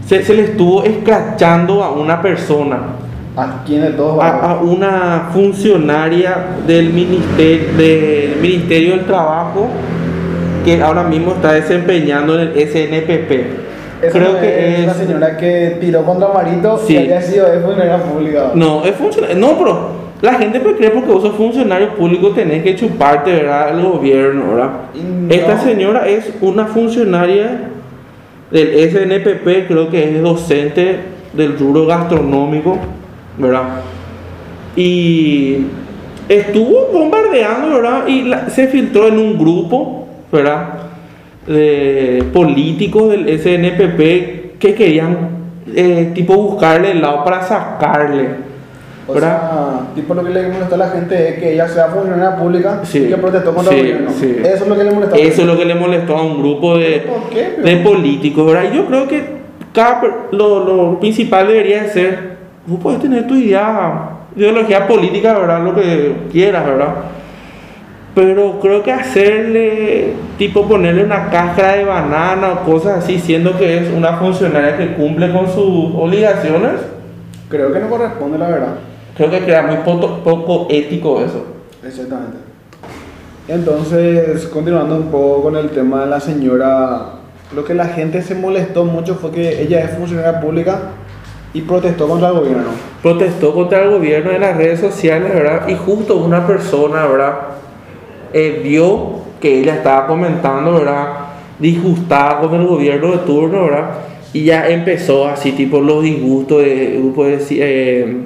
se, se le estuvo escrachando a una persona, ¿A quién de todos a, a una funcionaria del ministerio, del ministerio del Trabajo que ahora mismo está desempeñando en el SNPP. Esa Creo no que es la es. señora que tiró contra Marito Sí. y había sido de funeraria pública. No, es funcionario. No, pero la gente puede creer porque vos sos funcionario público tenés que chuparte, ¿verdad? El gobierno, ¿verdad? No. Esta señora es una funcionaria del SNPP, creo que es docente del rubro gastronómico, ¿verdad? Y estuvo bombardeando, ¿verdad? Y se filtró en un grupo, ¿verdad? De políticos del SNPP que querían, eh, tipo, buscarle el lado para sacarle. O ¿verdad? sea, tipo lo que le molestó a la gente es que ella sea funcionaria pública Sí. y que protestó contra Sí, el gobierno. sí. Eso es lo que le molestó. Eso es lo que le molestó a un grupo de, ¿Por qué? de políticos, ¿verdad? Y yo creo que cada, lo, lo principal debería de ser, vos puedes tener tu idea, ideología política, ¿verdad? Lo que quieras, ¿verdad? Pero creo que hacerle, tipo ponerle una cáscara de banana o cosas así, siendo que es una funcionaria que cumple con sus obligaciones, Creo que no corresponde, la verdad. Creo que queda muy poco, poco ético eso. Exactamente. Entonces, continuando un poco con el tema de la señora, lo que la gente se molestó mucho fue que ella es funcionaria pública y protestó contra el gobierno. protestó contra el gobierno en las redes sociales, ¿verdad? Y justo una persona, ¿verdad? Eh, vio que ella estaba comentando, ¿verdad? Disgustada con el gobierno de turno, ¿verdad? Y ya empezó así, tipo, los disgustos de grupo de, eh,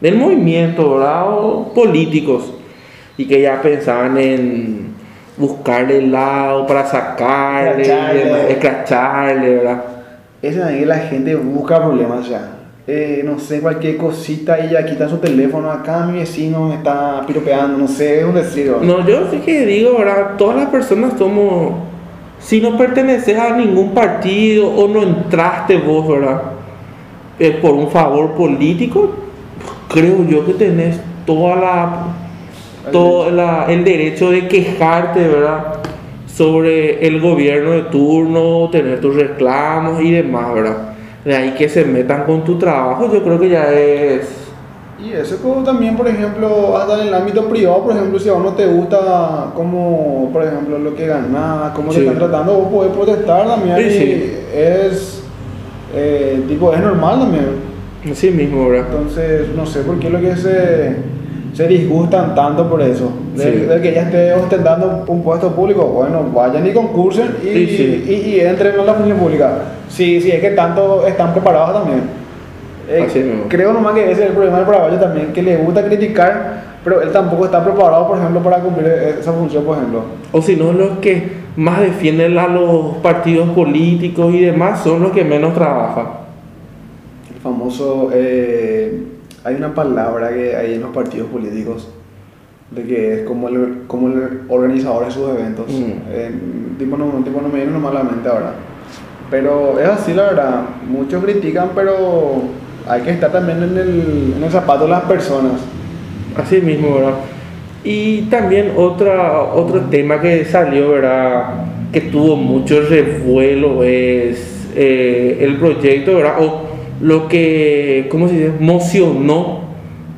del movimiento, ¿verdad? O políticos. Y que ya pensaban en buscarle el lado para sacarle, Escracharle. escracharle, ¿verdad? Ese ahí la gente busca problemas ya. Eh, no sé, cualquier cosita y ya quita su teléfono. Acá mi vecino me está piropeando, no sé, es un decir. No, yo sí que digo, ¿verdad? Todas las personas somos. Si no perteneces a ningún partido o no entraste vos, ¿verdad? Eh, por un favor político, creo yo que tenés toda la. Todo la- el derecho de quejarte, ¿verdad? Sobre el gobierno de turno, tener tus reclamos y demás, ¿verdad? De ahí que se metan con tu trabajo, yo creo que ya es. Y eso como también, por ejemplo, hasta en el ámbito privado, por ejemplo, si a vos no te gusta como, por ejemplo, lo que ganás, cómo Sí. te están tratando, vos podés protestar también. Sí, y sí. Es, eh, tipo, es normal también. Así mismo, ¿verdad? Entonces, no sé por qué lo que se, se disgustan tanto por eso. De, Sí. de que ella esté ostentando un puesto público, bueno, vayan y concursen y, Sí, sí. y, y entren a la función pública. Sí, sí, es que tanto están preparados también. Eh, Así mismo. creo nomás que ese es el problema del paraguayo también, que le gusta criticar, pero él tampoco está preparado, por ejemplo, para cumplir esa función, por ejemplo. O si no, los que más defienden a los partidos políticos y demás son los que menos trabajan. Famoso, eh, hay una palabra que hay en los partidos políticos, de que es como el, como el organizador de sus eventos. Mm. Eh, tipo, no, tipo, no me viene nomás a la mente ahora. Pero es así, la verdad. Muchos critican, pero hay que estar también en el, en el zapato de las personas. Así mismo, ¿verdad? Y también otra, otro tema que salió, ¿verdad? Que tuvo mucho revuelo es eh, el proyecto, ¿verdad? O lo que, ¿cómo se dice? Mocionó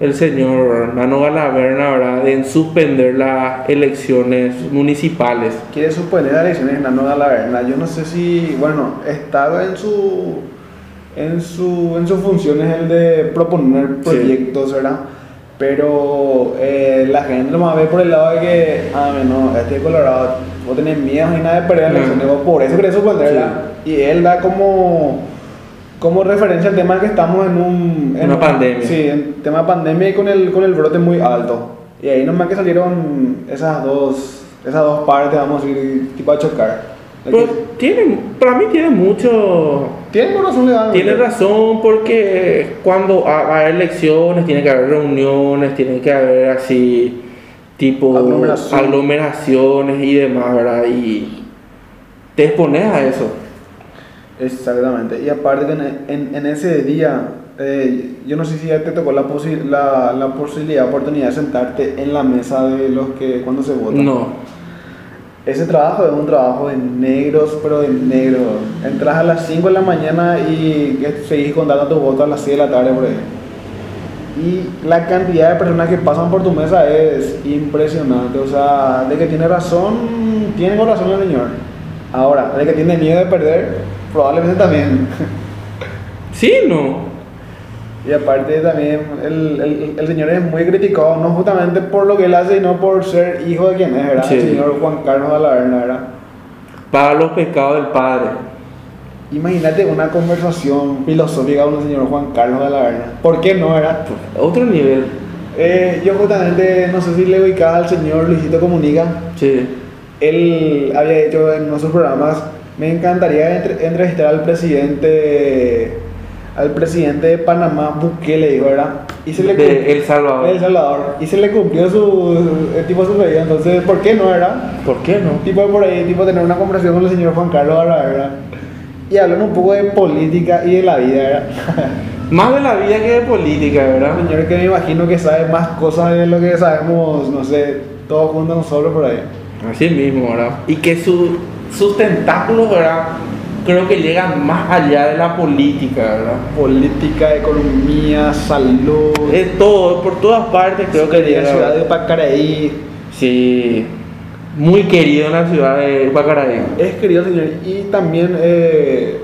el señor Nano Galaverna, ¿verdad? En suspender las elecciones municipales. Quiere suspender las elecciones en la Nueva Laverna. Yo no sé si, bueno, estaba en su, en su, en sus funciones el de proponer Sí. proyectos, ¿verdad? Pero eh, la gente lo más ve por el lado de que, ah, no, este es Colorado, vos tenés miedo y nada de perder las elecciones, vos por eso querés suspenderla. Y él da como, como referencia al tema que estamos en un... en Una un- pandemia. Sí, en tema de pandemia y con el, con el brote muy alto. Y ahí nomás que salieron esas dos, esas dos partes, vamos a ir tipo a chocar. Pero que- tiene, para mí tiene mucho, Tiene razón legal. Tiene razón porque cuando ha- va a haber elecciones tiene que haber reuniones, tiene que haber así tipo Aglomeración. aglomeraciones y demás, ¿verdad? Y te expones a eso. Exactamente. Y aparte que en, en- en ese día, eh, yo no sé si ya te tocó la, posi- la, la posibilidad, oportunidad de sentarte en la mesa de los que cuando se vota. No, Ese trabajo es un trabajo de negros, pero de negros. Entras a las 5 de la mañana y seguís contando tus votos a las 6 de la tarde por ahí. Y la cantidad de personas que pasan por tu mesa es impresionante. O sea, de que tiene razón, tiene razón el señor. Ahora, de que tiene miedo de perder, probablemente también. sí, no. Y aparte también el, el, el señor es muy criticado, no justamente por lo que él hace, sino por ser hijo de quien es, ¿verdad? Sí. El señor Juan Carlos Alaverna, ¿verdad? Para los pecados del Padre. Imagínate una conversación filosófica con el señor Juan Carlos de la Verna. ¿Por qué no era? Otro nivel. Eh, yo justamente, no sé si le ubicaba al señor Luisito Comunica. Sí. Él había hecho en nuestros programas, me encantaría entre- entrevistar al presidente, al presidente de Panamá, Bukele, ¿verdad? Y se le De El Salvador. de El Salvador. Y se le cumplió su, el tipo su pedido. Entonces, ¿por qué no era? ¿Por qué no? Tipo por ahí, tipo tener una conversación con el señor Juan Carlos Verna. Y hablan un poco de política y de la vida, ¿verdad? Más de la vida que de política, ¿verdad? Un señor que me imagino que sabe más cosas de lo que sabemos, no sé, todos juntos nosotros por ahí. Así mismo, ¿verdad? Y que su- sus tentáculos, ¿verdad? Creo que llegan más allá de la política, ¿verdad? Política, economía, salud. Es todo, por todas partes creo que la llega. ciudad de Pacaraí. Sí, muy querido en la ciudad de Pacaraí. Es querido señor. Y también, eh,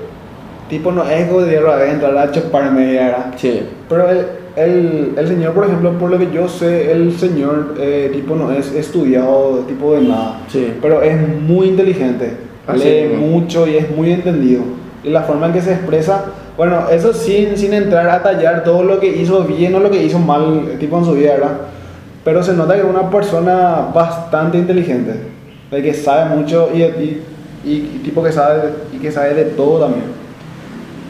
tipo, no es gobierno de entrar a chuparme, ¿verdad? Sí. Pero él, el, el señor, por ejemplo, por lo que yo sé, el señor eh, tipo no es estudiado tipo de nada, Sí. pero es muy inteligente, Así lee mismo. mucho y es muy entendido. Y la forma en que se expresa, bueno, eso sin, sin entrar a tallar todo lo que hizo bien o lo que hizo mal, eh, tipo en su vida, ¿verdad? Pero se nota que es una persona bastante inteligente, de que sabe mucho y, y- y tipo que sabe, y que sabe de todo también.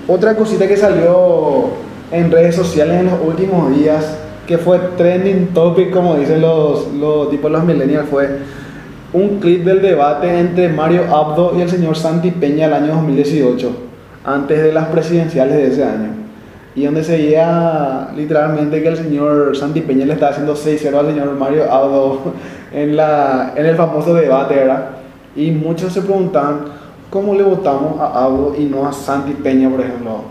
Otra cosita que salió en redes sociales en los últimos días, que fue trending topic, como dicen los, los tipos los millennials, fue un clip del debate entre Mario Abdo y el señor Santi Peña el año 2018, antes de las presidenciales de ese año. Y donde se veía literalmente que el señor Santi Peña le estaba haciendo 6-0 al señor Mario Abdo en, la, en el famoso debate, ¿verdad? Y muchos se preguntaban, ¿cómo le votamos a Abdo y no a Santi Peña, por ejemplo?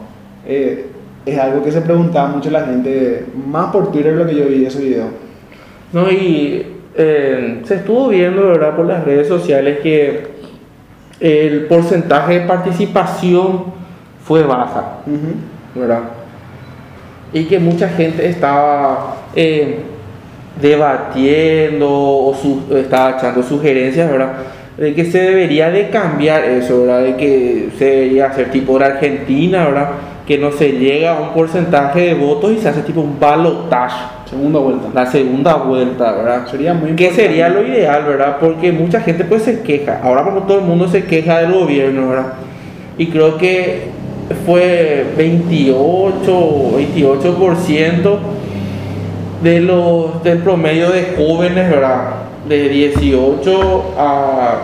Eh, es algo que se preguntaba mucho la gente, más por Twitter lo que yo vi ese video. No, y eh, se estuvo viendo, ¿verdad?, por las redes sociales que el porcentaje de participación fue baja. ¿verdad? Y que mucha gente estaba eh, debatiendo o su- estaba echando sugerencias, ¿verdad? De que se debería de cambiar eso, ¿verdad? De que se debería hacer tipo de Argentina, ¿verdad? Que no se llega a un porcentaje de votos y se hace tipo un balotaje, Segunda vuelta. la segunda vuelta, ¿verdad? Sería muy Que sería lo ideal, ¿verdad? Porque mucha gente pues se queja. Ahora como todo el mundo se queja del gobierno, ¿verdad? Y creo que fue 28, 28% de los, del promedio de jóvenes, ¿verdad? De 18 a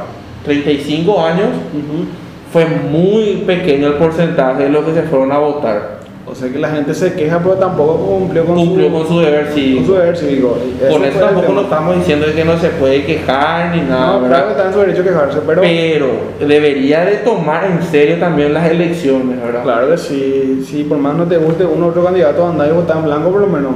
35 años. Ujú. Fue muy pequeño el porcentaje de los que se fueron a votar. O sea que la gente se queja, pero tampoco cumplió con, Cumplió su, con su deber cívico. con su deber cívico. Por eso tampoco no estamos diciendo que no se puede quejar ni nada, No, claro que está en su derecho a quejarse, pero. Pero debería de tomar en serio también las elecciones, ¿verdad? Claro que sí, sí, por más no te guste uno u otro candidato, andar y votar en blanco por lo menos.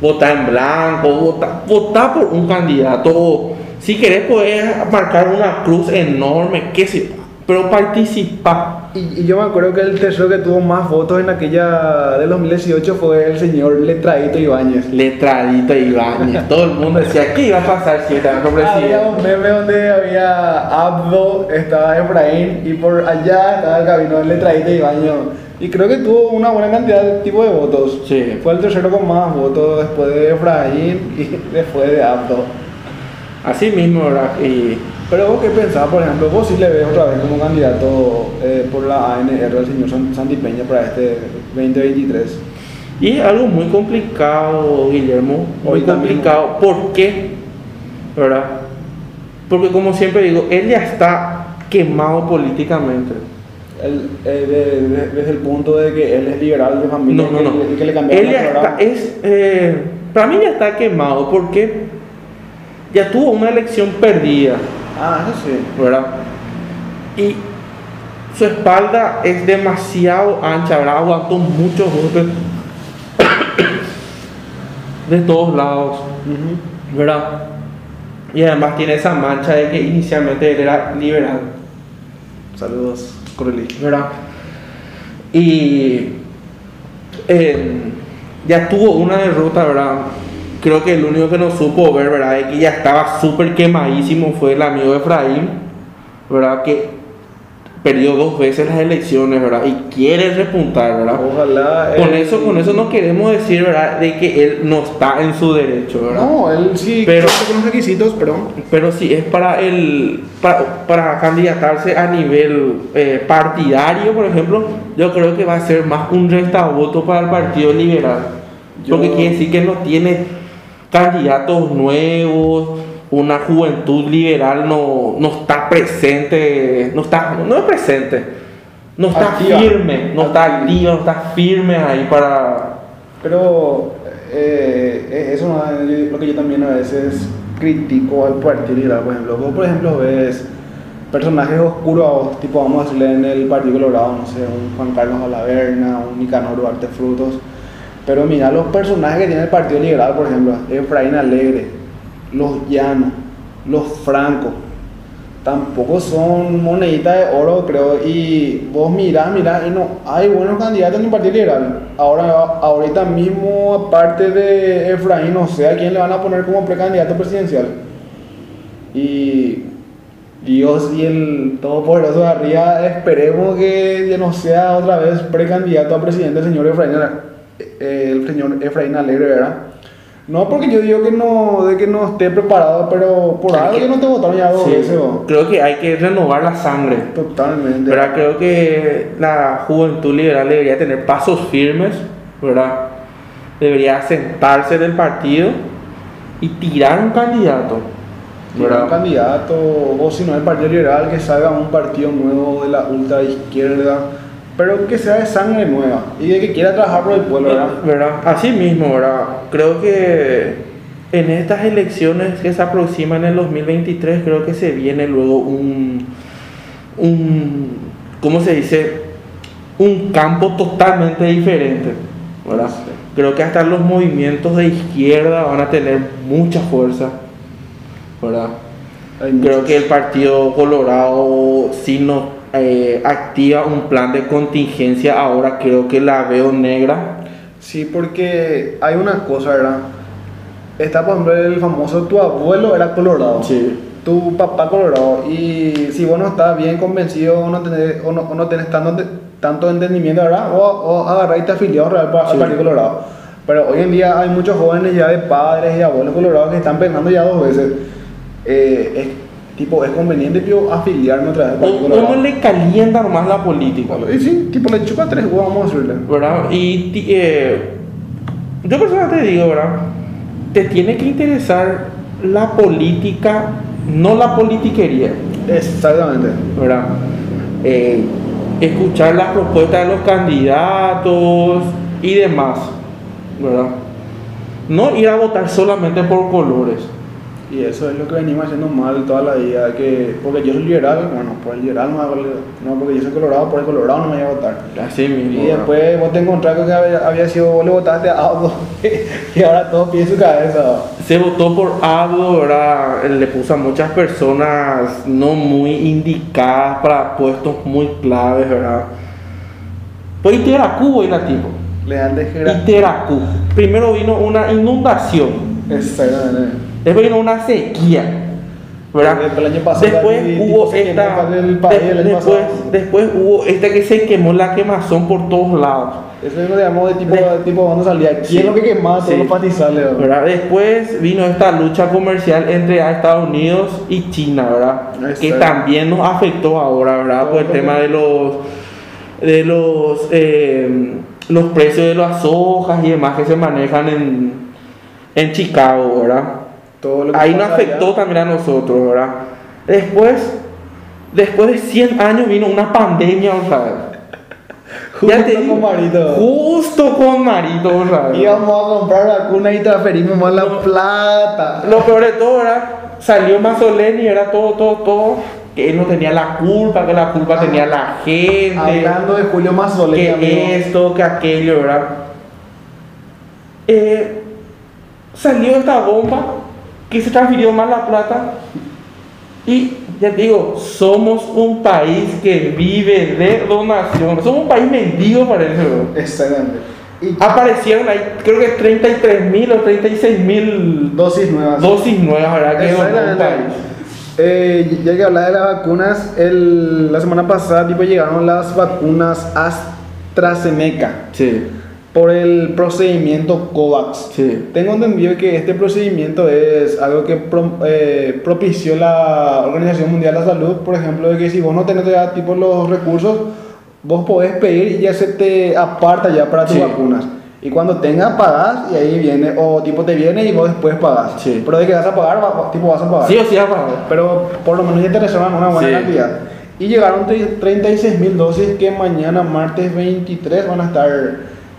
Votar en blanco, votar, votar por un candidato. Si querés poder marcar una cruz enorme, qué sé, pero participa. Y, y yo me acuerdo que el tercero que tuvo más votos en aquella de 2018 fue el señor Letradito Ibáñez. Letradito Ibáñez. Todo el mundo decía, ¿qué iba a pasar si nuestro Había presidente? un meme donde había Abdo, estaba Efraín y por allá estaba el camino del Letradito Ibáñez. Y creo que tuvo una buena cantidad de tipo de votos. Sí. Fue el tercero con más votos después de Efraín y después de Abdo. Así mismo. Y Pero vos qué pensás, por ejemplo, vos sí le ves otra vez como candidato eh, por la ANR al señor San- Santi Peña para este 2023. Y es algo muy complicado, Guillermo. Muy complicado. ¿Por qué? ¿Verdad? Porque como siempre digo, él ya está quemado políticamente. Él, eh, de- de- desde el punto de que él es liberal de familia No, no, no. que, le Él el ya está, es, eh, para mí ya está quemado porque ya tuvo una elección perdida, Ah, eso sí. ¿verdad? Y su espalda es demasiado ancha, ¿verdad? Aguantó muchos golpes de todos lados. ¿verdad? Y además tiene esa mancha de que inicialmente él era liberal, Saludos, Corelli. ¿verdad? Y eh, ya tuvo una derrota, ¿verdad? Creo que el único que no supo ver, ¿verdad? Es que ya estaba súper quemadísimo fue el amigo Efraín, ¿verdad? Que perdió dos veces las elecciones, ¿verdad? Y quiere repuntar, ¿verdad? Ojalá. Con él- eso, con eso no queremos decir, ¿verdad? De que él no está en su derecho, ¿verdad? No, él sí Pero- con los requisitos, pero. Pero si es para el para, para candidatarse a nivel eh, partidario, por ejemplo, yo creo que va a ser más un restavoto para el Partido Liberal. Yo- Porque quiere decir que no tiene candidatos nuevos, una juventud liberal no, no está presente, no está, no es presente, no está Activa. firme, no está Activa. activa, no está firme ahí para Pero eh, eso no es lo que yo también a veces critico al Partido Liberal, por ejemplo. Vos, por ejemplo, ves personajes oscuros, tipo, vamos a decirle en el Partido Colorado, no sé, un Juan Carlos Alaverna, un Nicanor Duarte Frutos. Pero mira los personajes que tiene el Partido Liberal, por ejemplo, Efraín Alegre, los Llanos, los Franco. tampoco son moneditas de oro, creo. Y vos mirás, mirás, y no hay buenos candidatos en el Partido Liberal. Ahora, ahorita mismo, aparte de Efraín, no sé a quién le van a poner como precandidato presidencial. Y Dios y el Todopoderoso de arriba, esperemos que no sea otra vez precandidato a presidente el señor Efraín, eh, el señor Efraín Alegre, ¿verdad? No porque yo digo que no, de que no esté preparado, pero por algo que no te votaron ya dos Sí, veces. ¿o? creo que hay que renovar la sangre. Totalmente. ¿verdad? Creo que la juventud liberal debería tener pasos firmes, ¿verdad? Debería sentarse del partido y tirar un candidato, Tirar un candidato, o si no el Partido Liberal, que salga un partido nuevo de la ultra izquierda, pero que sea de sangre nueva y de que quiera trabajar por el pueblo, ¿verdad? ¿verdad? Así mismo, ¿verdad? Creo que en estas elecciones que se aproximan en el 2023, creo que se viene luego un, un ¿cómo se dice? Un campo totalmente diferente, ¿verdad? Creo que hasta los movimientos de izquierda van a tener mucha fuerza, ¿verdad? Creo que el Partido Colorado, si no eh, activa un plan de contingencia, ahora creo que la veo negra. Sí, porque hay una cosa, ¿verdad? Está, por ejemplo, el famoso, tu abuelo era colorado. Sí. tu papá colorado y si vos no estás bien convencido o no tenés, o no, o no tenés tanto, tanto entendimiento, ¿verdad? O, o agarrar y te afiliado real pa- al Sí. Partido Colorado. Pero hoy en día hay muchos jóvenes ya de padres y abuelos colorados que están pensando ya dos veces. eh, es, tipo, es conveniente tipo, afiliarme otra vez al Partido O- Colorado. Uno le calienta nomás la política, Y sí, tipo, le chupa tres huevos, vamos a decirle. ¿verdad? Y eh, yo personalmente digo, ¿verdad? Te tiene que interesar la política, no la politiquería, Exactamente. ¿verdad? Eh, escuchar las propuestas de los candidatos y demás, ¿verdad? No ir a votar solamente por colores. Y eso es lo que venimos haciendo mal toda la vida, que porque yo soy liberal, bueno, por el liberal no, me hago- no porque yo soy colorado, por el colorado no me voy a votar. Así mismo. Y después vos te encontrás con que había, había sido, vos le votaste a algo y ahora todo pide su cabeza. Se votó por Abdo, ¿verdad? Le puso a muchas personas no muy indicadas para puestos muy claves, ¿verdad? Pues Iteracú, la tipo. Le dan de gera. Iteracú. Primero vino una inundación, Exactamente. Después vino una sequía, ¿verdad? El año pasado Después el hubo esta, país después, después hubo esta que se quemó la quemazón por todos lados. Eso es lo que llamamos de tipo, De- de tipo cuando salía. ¿Quién Sí. es lo que quemaba todos Sí. los pastizales? ¿verdad? Después vino esta lucha comercial entre Estados Unidos y China, ¿verdad? Que también nos afectó ahora, ¿verdad? Por el tema de los de los eh, los precios de las hojas y demás que se manejan en, en Chicago, ¿verdad? Todo lo que Ahí nos afectó allá. también a nosotros, ¿verdad? Después, después de 100 años vino una pandemia, o sea, Justo te digo, con Marito. justo con Marito, o sea, Íbamos a comprar vacuna y transferimos más la plata. Lo peor de todo era, salió Mazzoleni y era todo, todo, todo, que él no tenía la culpa, que la culpa Ah, tenía la gente, Hablando de Julio Mazzoleni, que amigo. esto, que aquello, ¿verdad? Eh, salió esta bomba que se transfirió más la plata y ya te digo, somos un país que vive de donaciones, somos un país mendigo parece, ¿verdad? Exactamente. Y Aparecieron ahí, creo que 33 mil o 36 mil dosis nuevas. dosis nuevas, ¿verdad? Que un país. Eh, ya que hablaba de las vacunas, el- la semana pasada tipo, llegaron las vacunas AstraZeneca Sí, por el procedimiento COVAX. sí. Tengo entendido que este procedimiento es algo que pro- eh, propició la Organización Mundial de la Salud, por ejemplo, de que si vos no tenés ya tipo los recursos, vos podés pedir y ya se te aparta ya para tus Sí. vacunas. Y cuando tengas, pagás y ahí viene, o tipo te viene y vos después pagás. Sí. Pero de que vas a pagar, va- tipo vas a pagar. Sí o sí, a pagar. Pero por lo menos ya te reservan una buena Sí. cantidad. Y llegaron 36 mil dosis que mañana, martes 23, van a estar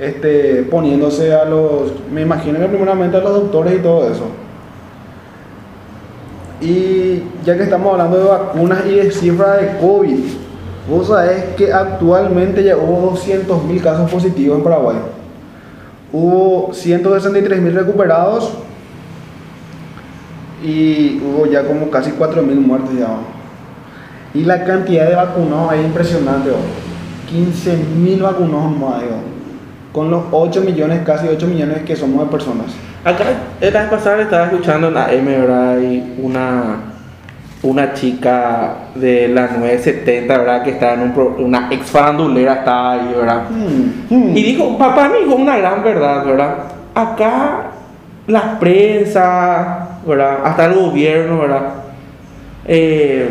este, poniéndose a los, me imagino que primeramente a los doctores y todo eso. Y ya que estamos hablando de vacunas y de cifras de COVID, vos sabés que actualmente ya hubo 200 mil casos positivos en Paraguay. Hubo 163 mil recuperados y hubo ya como casi 4 mil muertes ya. Y la cantidad de vacunados es impresionante, ¿no? 15 mil vacunados más. Con los 8 millones, casi 8 millones que somos de personas. Acá, esta vez pasada estaba escuchando en la M, ¿verdad? Y una, una chica de la 970, ¿verdad? Que está en un pro- una ex farandulera, estaba ahí, ¿verdad? Hmm, hmm. Y dijo, papá me dijo una gran verdad, ¿verdad? Acá la prensa, ¿verdad? Hasta el gobierno, ¿verdad? Eh,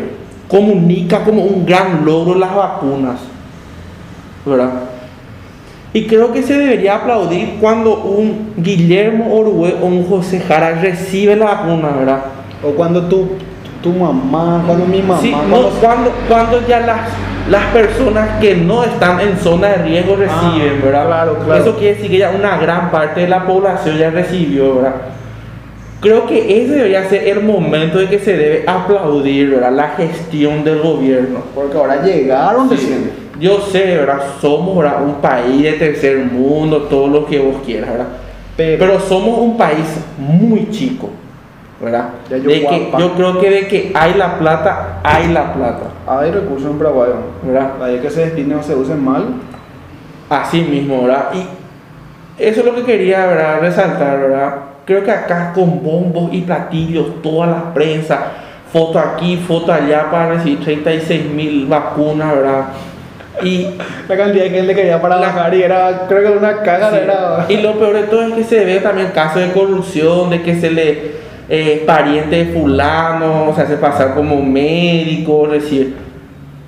comunica como un gran logro las vacunas, ¿verdad? Y creo que se debería aplaudir cuando un Guillermo Orue o un José Jara recibe la vacuna, ¿verdad? O cuando tu, tu mamá, cuando mi mamá, Sí, no, cuando- cuando, cuando ya las, las personas que no están en zona de riesgo reciben, Ah, ¿verdad? claro, claro. Eso quiere decir que ya una gran parte de la población ya recibió, ¿verdad? Creo que ese debería ser el momento de que se debe aplaudir, ¿verdad? La gestión del gobierno. porque ahora llegaron Sí. recién. Yo sé, ¿verdad? Somos ¿verdad? un país de tercer mundo, todo lo que vos quieras, ¿verdad? Pero, Pero somos un país muy chico, ¿verdad? Yo De que, yo creo que de que hay la plata, hay la plata, hay recursos en Paraguay. ¿verdad? Ahí que se destinen o se usen mal. Así mismo, ¿verdad? Y eso es lo que quería, ¿verdad? Resaltar, ¿verdad? Creo que acá con bombos y platillos, toda la prensa, foto aquí, foto allá para recibir 36 mil vacunas, ¿verdad? Y La cantidad de gente que quería para La- bajar y era, creo que una caja, Sí. era. Y lo peor de todo es que se ve también casos de corrupción, de que se le eh, pariente de fulano, se hace pasar como médico, es decir,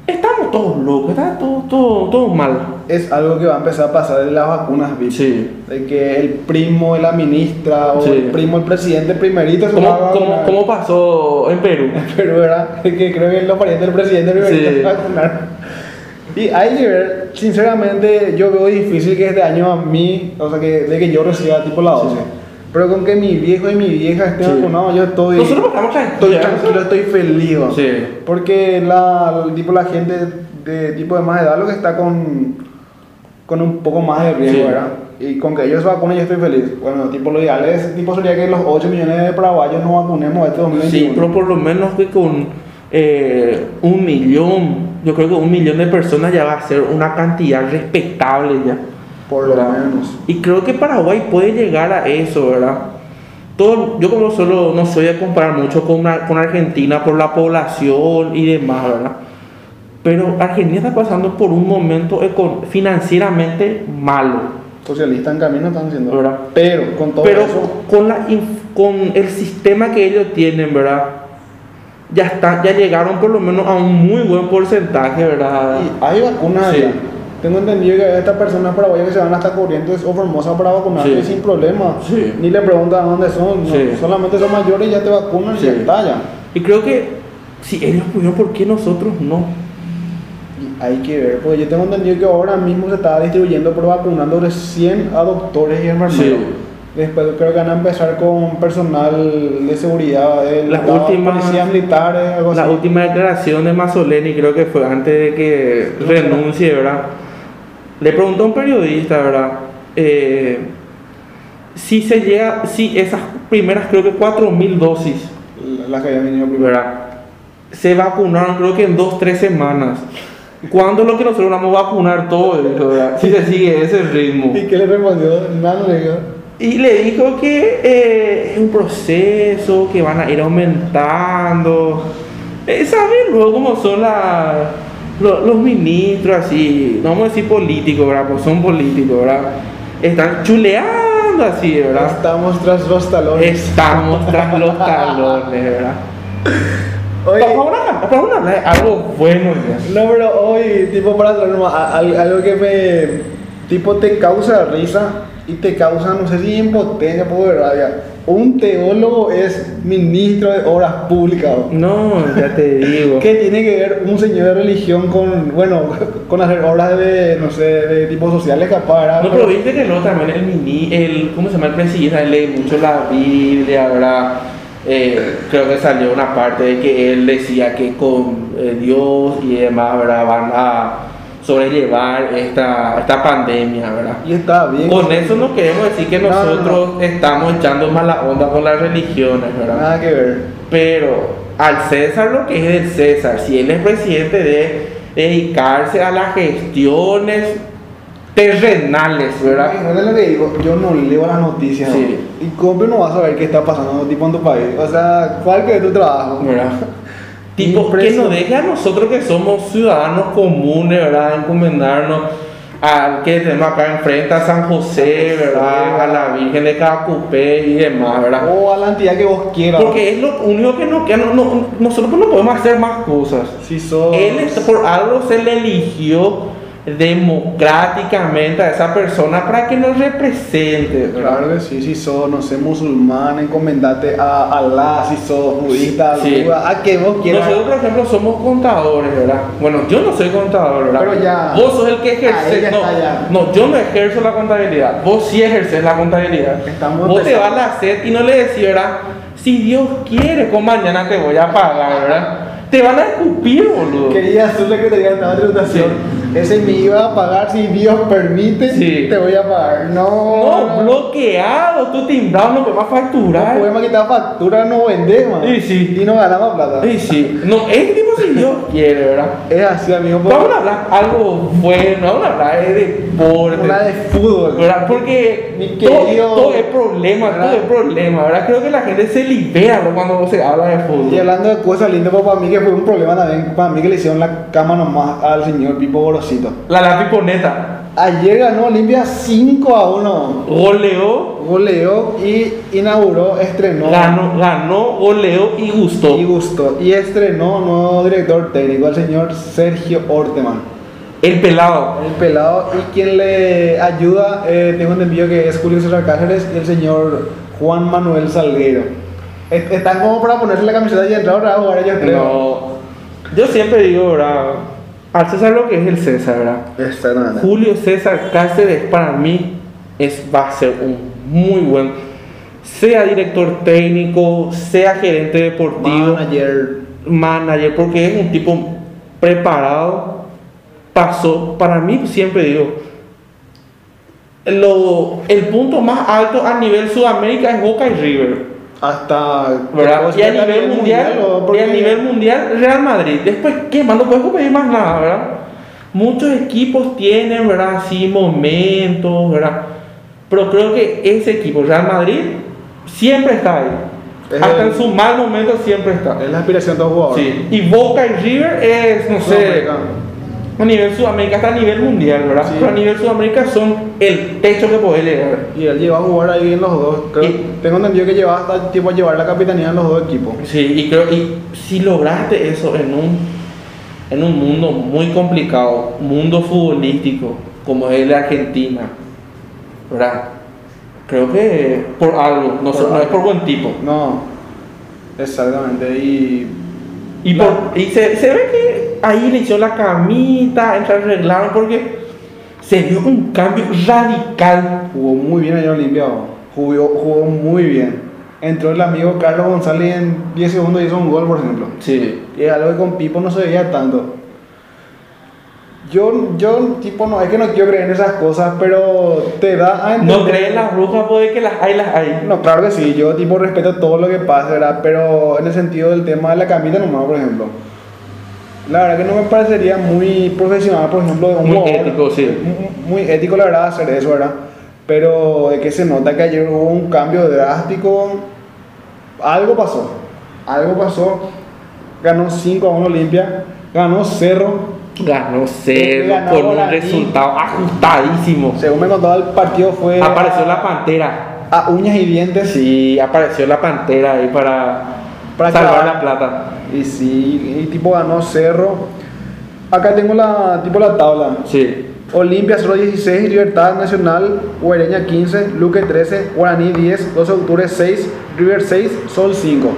estamos todos locos, está todo, todo, todo mal. Es algo que va a empezar a pasar de las vacunas VIP. Sí. De que el primo de la ministra o Sí. el primo del presidente primerito se va a ¿Cómo, cómo, cómo pasó en Perú? Pero verdad, es que creo que los parientes del presidente primerito Sí. se. Y hay que ver, sinceramente, yo veo difícil que este año a mí, o sea, que de que yo reciba tipo la dosis. Pero con que mi viejo y mi vieja estén Sí. vacunados, yo estoy, Nosotros estamos estoy tranquilo, estoy feliz. ¿no? Sí. Porque la, tipo, la gente de tipo de más edad lo que está con, con un poco más de riesgo, Sí. ¿verdad? Y con que ellos se vacunen yo estoy feliz. Bueno, tipo lo ideal es, tipo sería que los 8 millones de paraguayos nos vacunemos este 2021. Sí, pero por lo menos que con eh, un millón, yo creo que un millón de personas ya va a ser una cantidad respetable ya. Por lo menos. Y creo que Paraguay puede llegar a eso, ¿verdad? Todo, yo como solo no soy de comparar mucho con, con Argentina por la población y demás, ¿verdad? Pero Argentina está pasando por un momento financieramente malo. Socialistas en camino están haciendo. ¿Verdad? Pero con todo Pero eso, con, la, con el sistema que ellos tienen, ¿verdad? Ya, está, ya llegaron por lo menos a un muy buen porcentaje, ¿verdad? y hay vacunas Sí. allá. Tengo entendido que estas personas paraguayas que se van hasta Corrientes o Formosa para vacunarse Sí. sin problema. Sí. Ni le preguntan dónde son. no. Solamente son mayores y ya te vacunan y ya está ya. Y creo que si ellos pudieron, ¿por qué nosotros no? Y hay que ver, porque yo tengo entendido que ahora mismo se está distribuyendo, pero vacunando recién a doctores y enfermeros. Después creo que van a empezar con personal de seguridad, de Las últimas- policías militares, algo La así. última declaración de Mazzoleni creo que fue antes de que Sí. renuncie, ¿verdad? Le preguntó a un periodista, ¿verdad? Eh, si se llega, si esas primeras creo que 4.000 dosis, Las que habían venido primero. ¿verdad? Se vacunaron creo que en dos, tres semanas. ¿Cuándo es lo que nosotros vamos a vacunar todo? Dijo, ¿verdad? Si se sigue ese ritmo. ¿Y qué le respondió? Nada, no le dijo. Y le dijo que eh, es un proceso, que van a ir aumentando. Eh, ¿Saben luego cómo son la- los ministros así? No vamos a decir políticos, ¿verdad? Pues son políticos, ¿verdad? Están chuleando así, ¿verdad? Estamos tras los talones. Estamos tras los talones, ¿verdad? Oye, Vamos a vamos a hablar de algo bueno, ya. no, pero hoy, tipo, para algo que me, tipo, te causa risa y te causa, no sé si impotencia, poco de rabia. Un teólogo es ministro de obras públicas. ¿no? No, ya te digo. ¿Qué tiene que ver un señor de religión con, bueno, con hacer obras de, no sé, de tipo sociales capaz? No, pero viste que luego también el mini, el, ¿cómo se llama? El presidente él lee mucho la Biblia, ¿verdad? Eh, creo que salió una parte de que él decía que con eh, Dios y demás, ¿verdad? Van a sobrellevar esta, esta pandemia, ¿verdad? Y está bien. Con eso no queremos decir que No, no, nosotros estamos echando mala onda con las religiones, ¿verdad? Nada que ver. Pero al César lo que es del César. Si él es presidente de dedicarse a las gestiones terrenales, ¿verdad? No es lo que digo, yo no leo las noticias. Sí. ¿no? Y cómo no vas a saber qué está pasando tipo en tu país. O sea, ¿cuál que es tu trabajo? ¿verdad? Tipo, que nos deje a nosotros que somos ciudadanos comunes, ¿verdad? Encomendarnos al que tenemos acá enfrente a San José, ¿verdad? A la Virgen de Cacupé y demás, ¿verdad? O a la entidad que vos quieras. Porque es lo único que nos queda. No, no- nosotros no podemos hacer más cosas. si sos. Él por algo se le eligió democráticamente a esa persona para que nos represente. ¿verdad? Claro que sí, si sos, no sé, musulmán, encomendate a Alá, si sos budista, Sí. A que vos quieras. Nosotros, por ejemplo, somos contadores, ¿verdad? Bueno, yo no soy contador, ¿verdad? Pero ya- Vos sos el que Ah, ejerce. no, no, yo no ejerzo la contabilidad. Vos sí ejerces la contabilidad. Estamos Vos te vas a hacer y no le decís, ¿verdad? Si Dios quiere, con mañana te voy a pagar, ¿verdad? Te van a escupir, boludo. Quería su secretaría de Estado de Tributación. Ese me iba a pagar si Dios permite, Sí. te voy a pagar. No, No, bloqueado, tú timbrado, no podemos facturar. No podemos quitar factura, no vendemos. Sí, sí. Y no ganamos plata. Sí, sí. No, es si Dios quiere, ¿verdad? Es así, amigo. porque Vamos a hablar algo bueno, vamos a hablar de deporte. Una de fútbol. ¿verdad? Porque Mi todo, querido- todo es problema, ¿verdad? todo es problema, ¿verdad? Creo que la gente se libera ¿no? cuando se habla de Y fútbol. hablando de cosas lindas, pues para mí que fue un problema también, para mí que le hicieron la cama nomás al señor Pipo Gorosito. La lapiponeta Ayer ganó Olimpia 5 a 1. goleó, Goleó y inauguró, estrenó. ganó, ganó, goleó y gustó. Y gustó. Y estrenó nuevo director técnico, el señor Sergio Orteman. El pelado. El pelado y quien le ayuda, eh, tengo entendido que es Julio César Cáceres y el señor Juan Manuel Salguero. Es- Están como para ponerse la camiseta y entrar a jugar ellos tres. No. Yo siempre digo, ¿verdad? Al César lo que es el César, ¿verdad? Julio César Cáceres para mí es, va a ser un muy buen, sea director técnico, sea gerente deportivo, Manager. manager, porque es un tipo preparado, pasó, para mí siempre digo, lo, el punto más alto a nivel Sudamérica es Boca y River. Hasta. ¿verdad? Y a nivel mundial, ¿o? y a Porque- nivel mundial Real Madrid. Después, ¿qué más? No puedes pedir más nada, ¿verdad? Muchos equipos tienen, ¿verdad? Así momentos, ¿verdad? Pero creo que ese equipo, Real Madrid, siempre está ahí. Es Hasta el- en su mal momento siempre está. Es la aspiración de los jugadores. Sí. Y Boca y River es, no sé, Sudamericano. a nivel Sudamérica, hasta a nivel mundial, ¿verdad? Sí. Pero a nivel Sudamérica son el techo que puede llegar. Y él lleva a jugar ahí en los dos. Creo- Y- tengo entendido que lleva hasta tiempo a llevar la capitanía en los dos equipos. Sí, y creo y si lograste eso en un en un mundo muy complicado, mundo futbolístico como es el de Argentina, ¿verdad? Creo que por algo, no, Por so- no es por buen tipo. No, exactamente. Y Y, La- por, y se, se ve que ahí le hicieron la camita, entra arreglaron porque se vio un cambio radical. jugó muy bien ayer Olimpia. Jugó, jugó muy bien. Entró el amigo Carlos González y en 10 segundos hizo un gol, por ejemplo. Sí. Y es algo que con Pipo no se veía tanto. Yo, yo, tipo, no, es que no quiero creer en esas cosas, pero te da a entender. No creen las brujas, puede que las hay, las hay. No, claro que sí, yo tipo respeto todo lo que pasa, ¿verdad? Pero en el sentido del tema de la camita nomás, por ejemplo. La verdad que no me parecería muy profesional, por ejemplo, de un Muy jugador. ético, sí. Muy, muy ético, la verdad, hacer eso, ¿verdad? Pero de que se nota que ayer hubo un cambio drástico, algo pasó. Algo pasó. Ganó 5 a 1 Olimpia, ganó Cerro. Ganó Ganó con un resultado ajustadísimo. Según me contaba, el partido fue. Apareció a- la pantera. A uñas y dientes. Sí, apareció la pantera ahí para, Para salvar clavar. la plata. Y sí, y tipo ganó Cerro. Acá tengo la, tipo la tabla. Sí. Olimpia 016, Libertad Nacional, Guareña 15, Luque 13, Guaraní 10, 12 de octubre 6, River 6, Sol 5.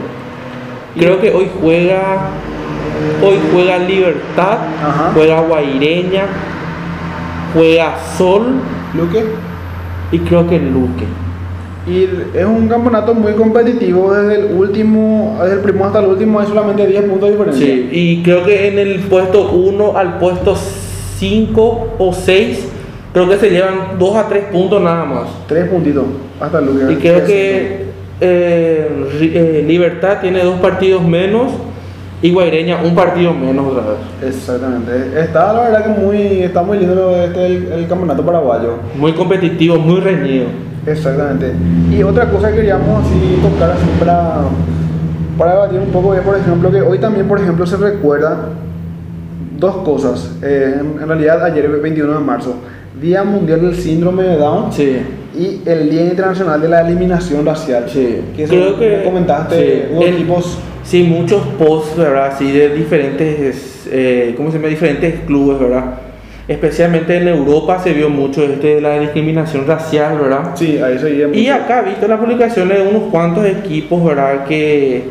Creo que hoy juega. Hoy juega Libertad, Ajá. juega Guaireña, juega Sol Luque. y creo que Luque. Y es un campeonato muy competitivo desde el último, desde el primero hasta el último hay solamente 10 puntos de diferencia. Sí, y creo que en el puesto 1 al puesto 5 o 6, creo que se llevan 2 a 3 puntos nada más. 3 puntitos hasta el Luque. Y creo que eh, eh, Libertad tiene dos partidos menos Y Guaireña, un partido menos otra vez. Exactamente. Está la verdad que muy, está muy lindo este, el, el campeonato paraguayo. Muy competitivo, muy reñido. Exactamente. Y otra cosa que queríamos así tocar así para, para debatir un poco es, por ejemplo, que hoy también, por ejemplo, se recuerda dos cosas. Eh, en, en realidad, ayer, el 21 de marzo, Día Mundial del Síndrome de Down Sí. y el Día Internacional de la Eliminación Racial. Sí. Que Creo que- comentaste, sí. El- equipos Sí, muchos posts, ¿verdad? Así de diferentes, eh, ¿cómo se llama? Diferentes clubes, ¿verdad? Especialmente en Europa se vio mucho este de la discriminación racial, ¿verdad? Sí, ahí Y mucho. acá he visto las publicaciones de unos cuantos equipos, ¿verdad? Que,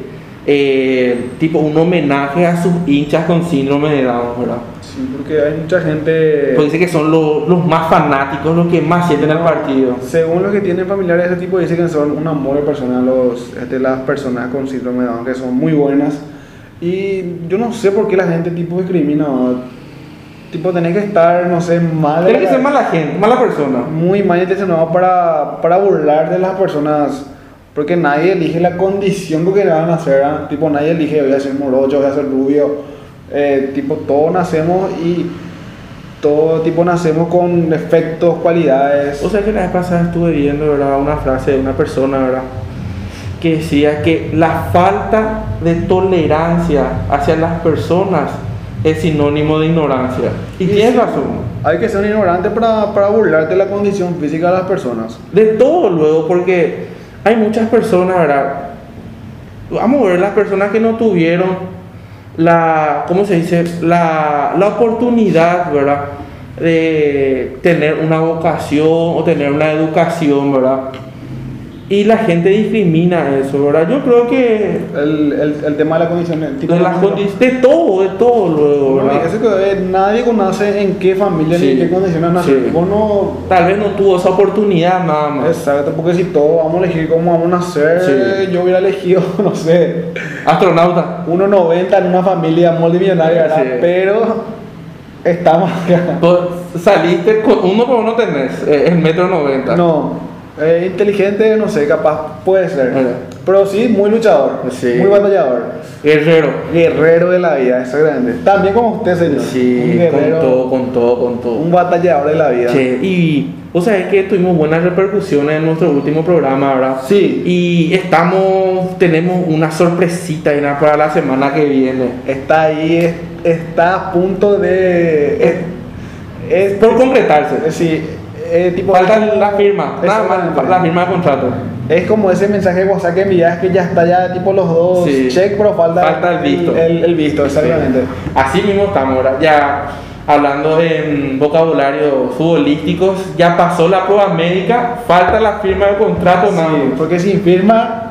eh, tipo, un homenaje a sus hinchas con síndrome de Down, ¿verdad? Sí, porque hay mucha gente. Porque dice que son los, los más fanáticos, los que más sienten el partido. Según los que tienen familiares de ese tipo, dicen que son un amor de personas los, este, las personas con síndrome de Down, que son muy buenas. Y yo no sé por qué la gente tipo discrimina. ¿no? Tipo, tenés que estar, no sé, mal. Tiene que ser mala gente, mala persona. Muy mal intencionado para, para burlar de las personas. Porque nadie elige la condición con que van a hacer. ¿ah? Tipo, nadie elige, voy a ser morocho, voy a ser rubio. Eh, tipo, todos nacemos y todo tipo nacemos con efectos, cualidades. O sea que la vez pasada estuve viendo ¿verdad? una frase de una persona ¿verdad? que decía que la falta de tolerancia hacia las personas es sinónimo de ignorancia. Y Sí, tienes razón. Hay que ser un ignorante para, para burlarte de la condición física de las personas. De todo luego, porque hay muchas personas, ¿verdad? Vamos a ver las personas que no tuvieron la, ¿cómo se dice? La, la oportunidad, ¿verdad? De tener una vocación o tener una educación, ¿verdad? Y la gente discrimina eso, ¿verdad? Yo creo que El, el, el tema de la condición. de, las de- condi- de todo, de todo luego, No, ¿verdad? eso que eh, nadie conoce en qué familia ni Sí. en qué condiciones nació. Sí. No. Tal vez no tuvo esa oportunidad nada más. Exacto, porque si todos vamos a elegir cómo vamos a nacer, Sí. yo hubiera elegido, no sé, Astronauta. 1,90 en una familia multimillonaria, ¿verdad? Pero estamos acá. Saliste con uno por uno tenés, eh, el metro noventa. No, eh, inteligente, no sé, capaz puede ser. Pero sí, muy luchador, Sí. muy batallador. Guerrero. Guerrero de la vida, exactamente. También como usted, señor. un Sí, guerrero, con todo, con todo, con todo. un batallador de la vida. Y vos sabés que tuvimos buenas repercusiones en nuestro último programa, ¿verdad? Sí. Y estamos, tenemos una sorpresita para la semana que viene. Está ahí, es- está a punto de. Es, es- Por completarse. es- sí, eh, tipo, Falta la firma, nada más, la firma de contrato. es como ese mensaje de WhatsApp que envías que ya está ya tipo los dos Sí. check, pero falta, Falta el visto. El, el visto, exactamente. Sí. Así mismo estamos, ¿verdad? Ya hablando en vocabulario futbolísticos, ya pasó la prueba médica, falta la firma de contrato, Sí, porque sin firma,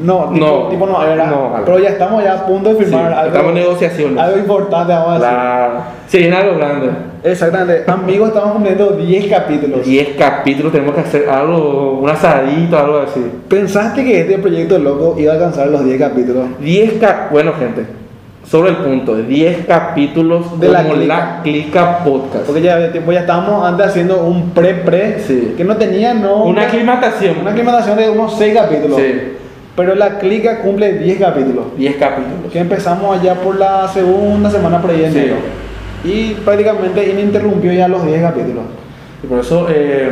no, tipo No, tipo no, no, pero ya estamos ya a punto de firmar Sí, algo, estamos en negociaciones. algo importante, vamos a decir. Claro. Se viene algo grande. Exactamente, amigos, estamos cumpliendo 10 capítulos. 10 capítulos, tenemos que hacer algo, un asadito, algo así. ¿Pensaste que este proyecto loco iba a alcanzar los 10 capítulos? 10 ca bueno gente, sobre el punto, 10 capítulos De la Clica. la Clica Podcast. Porque ya, tipo, ya estábamos antes haciendo un pre-pre Sí. que no tenía no, Una aclimatación. una aclimatación de unos 6 capítulos. Sí. Pero la clica cumple 10 capítulos. 10 capítulos. Que empezamos allá por la segunda semana por ahí de Sí. enero. Y prácticamente ininterrumpió ya los 10 capítulos. Y por eso, eh,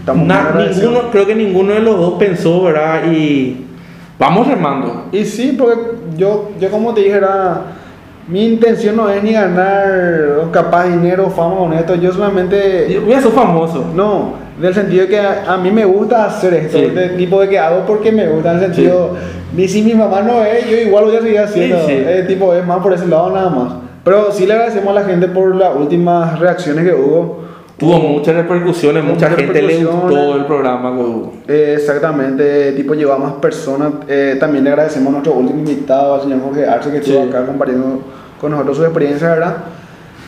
Estamos na- ninguno, creo que ninguno de los dos pensó, ¿verdad? Y vamos remando. Y sí, porque yo, yo como te dije, era, mi intención no es ni ganar capaz dinero, fama con esto. Yo solamente... Yo voy a ser famoso. No, del sentido que a, a mí me gusta hacer esto, Sí. del tipo de que hago porque me gusta, en el sentido, ni si mi mamá no es, yo igual voy a seguir haciendo, Sí, sí. Eh, tipo, es más por ese lado nada más. Pero sí le agradecemos a la gente por las últimas reacciones que hubo. Tuvo muchas repercusiones, Tuvo mucha muchas gente le gustó el programa que hubo. Eh, exactamente, tipo llevó a más personas. Eh, también le agradecemos a nuestro último invitado, al señor Jorge Arce, que estuvo Sí. acá compartiendo con nosotros su experiencia, ¿verdad?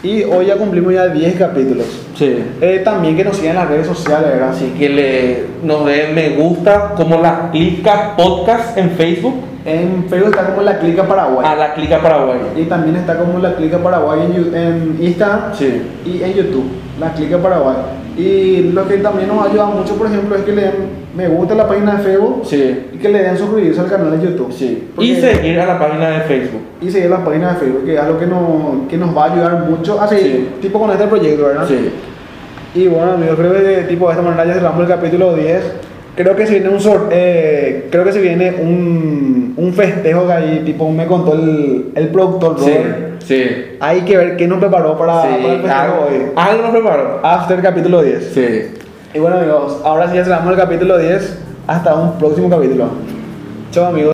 Y hoy ya cumplimos ya 10 capítulos. Sí. Eh, también que nos sigan en las redes sociales, ¿verdad? Así que le, nos den me gusta como la Clica Podcast en Facebook En Facebook está como la Clica Paraguay. a la Clica Paraguay. Y también está como la Clica Paraguay en, en Instagram Sí. y en YouTube. La Clica Paraguay. Y lo que también nos ayuda mucho, por ejemplo, es que le den me gusta a la página de Facebook Sí. y que le den suscribirse al canal de YouTube. Sí. Y seguir a la página de Facebook. y seguir la página de Facebook, que es algo que nos, que nos va a ayudar mucho a seguir, Sí. tipo con este proyecto, ¿verdad? Sí. Y bueno, amigos, creo que de, tipo, de esta manera ya cerramos el capítulo 10. Creo que se viene un sor- eh, creo que se viene un, un festejo que ahí, tipo, me contó el, el productor. Robert. Sí. Hay que ver qué nos preparó para, para el Sí. Algo, hoy. algo nos preparó. After capítulo 10. Sí. Y bueno, amigos, ahora sí ya cerramos el capítulo 10. Hasta un próximo capítulo. Chao, amigos.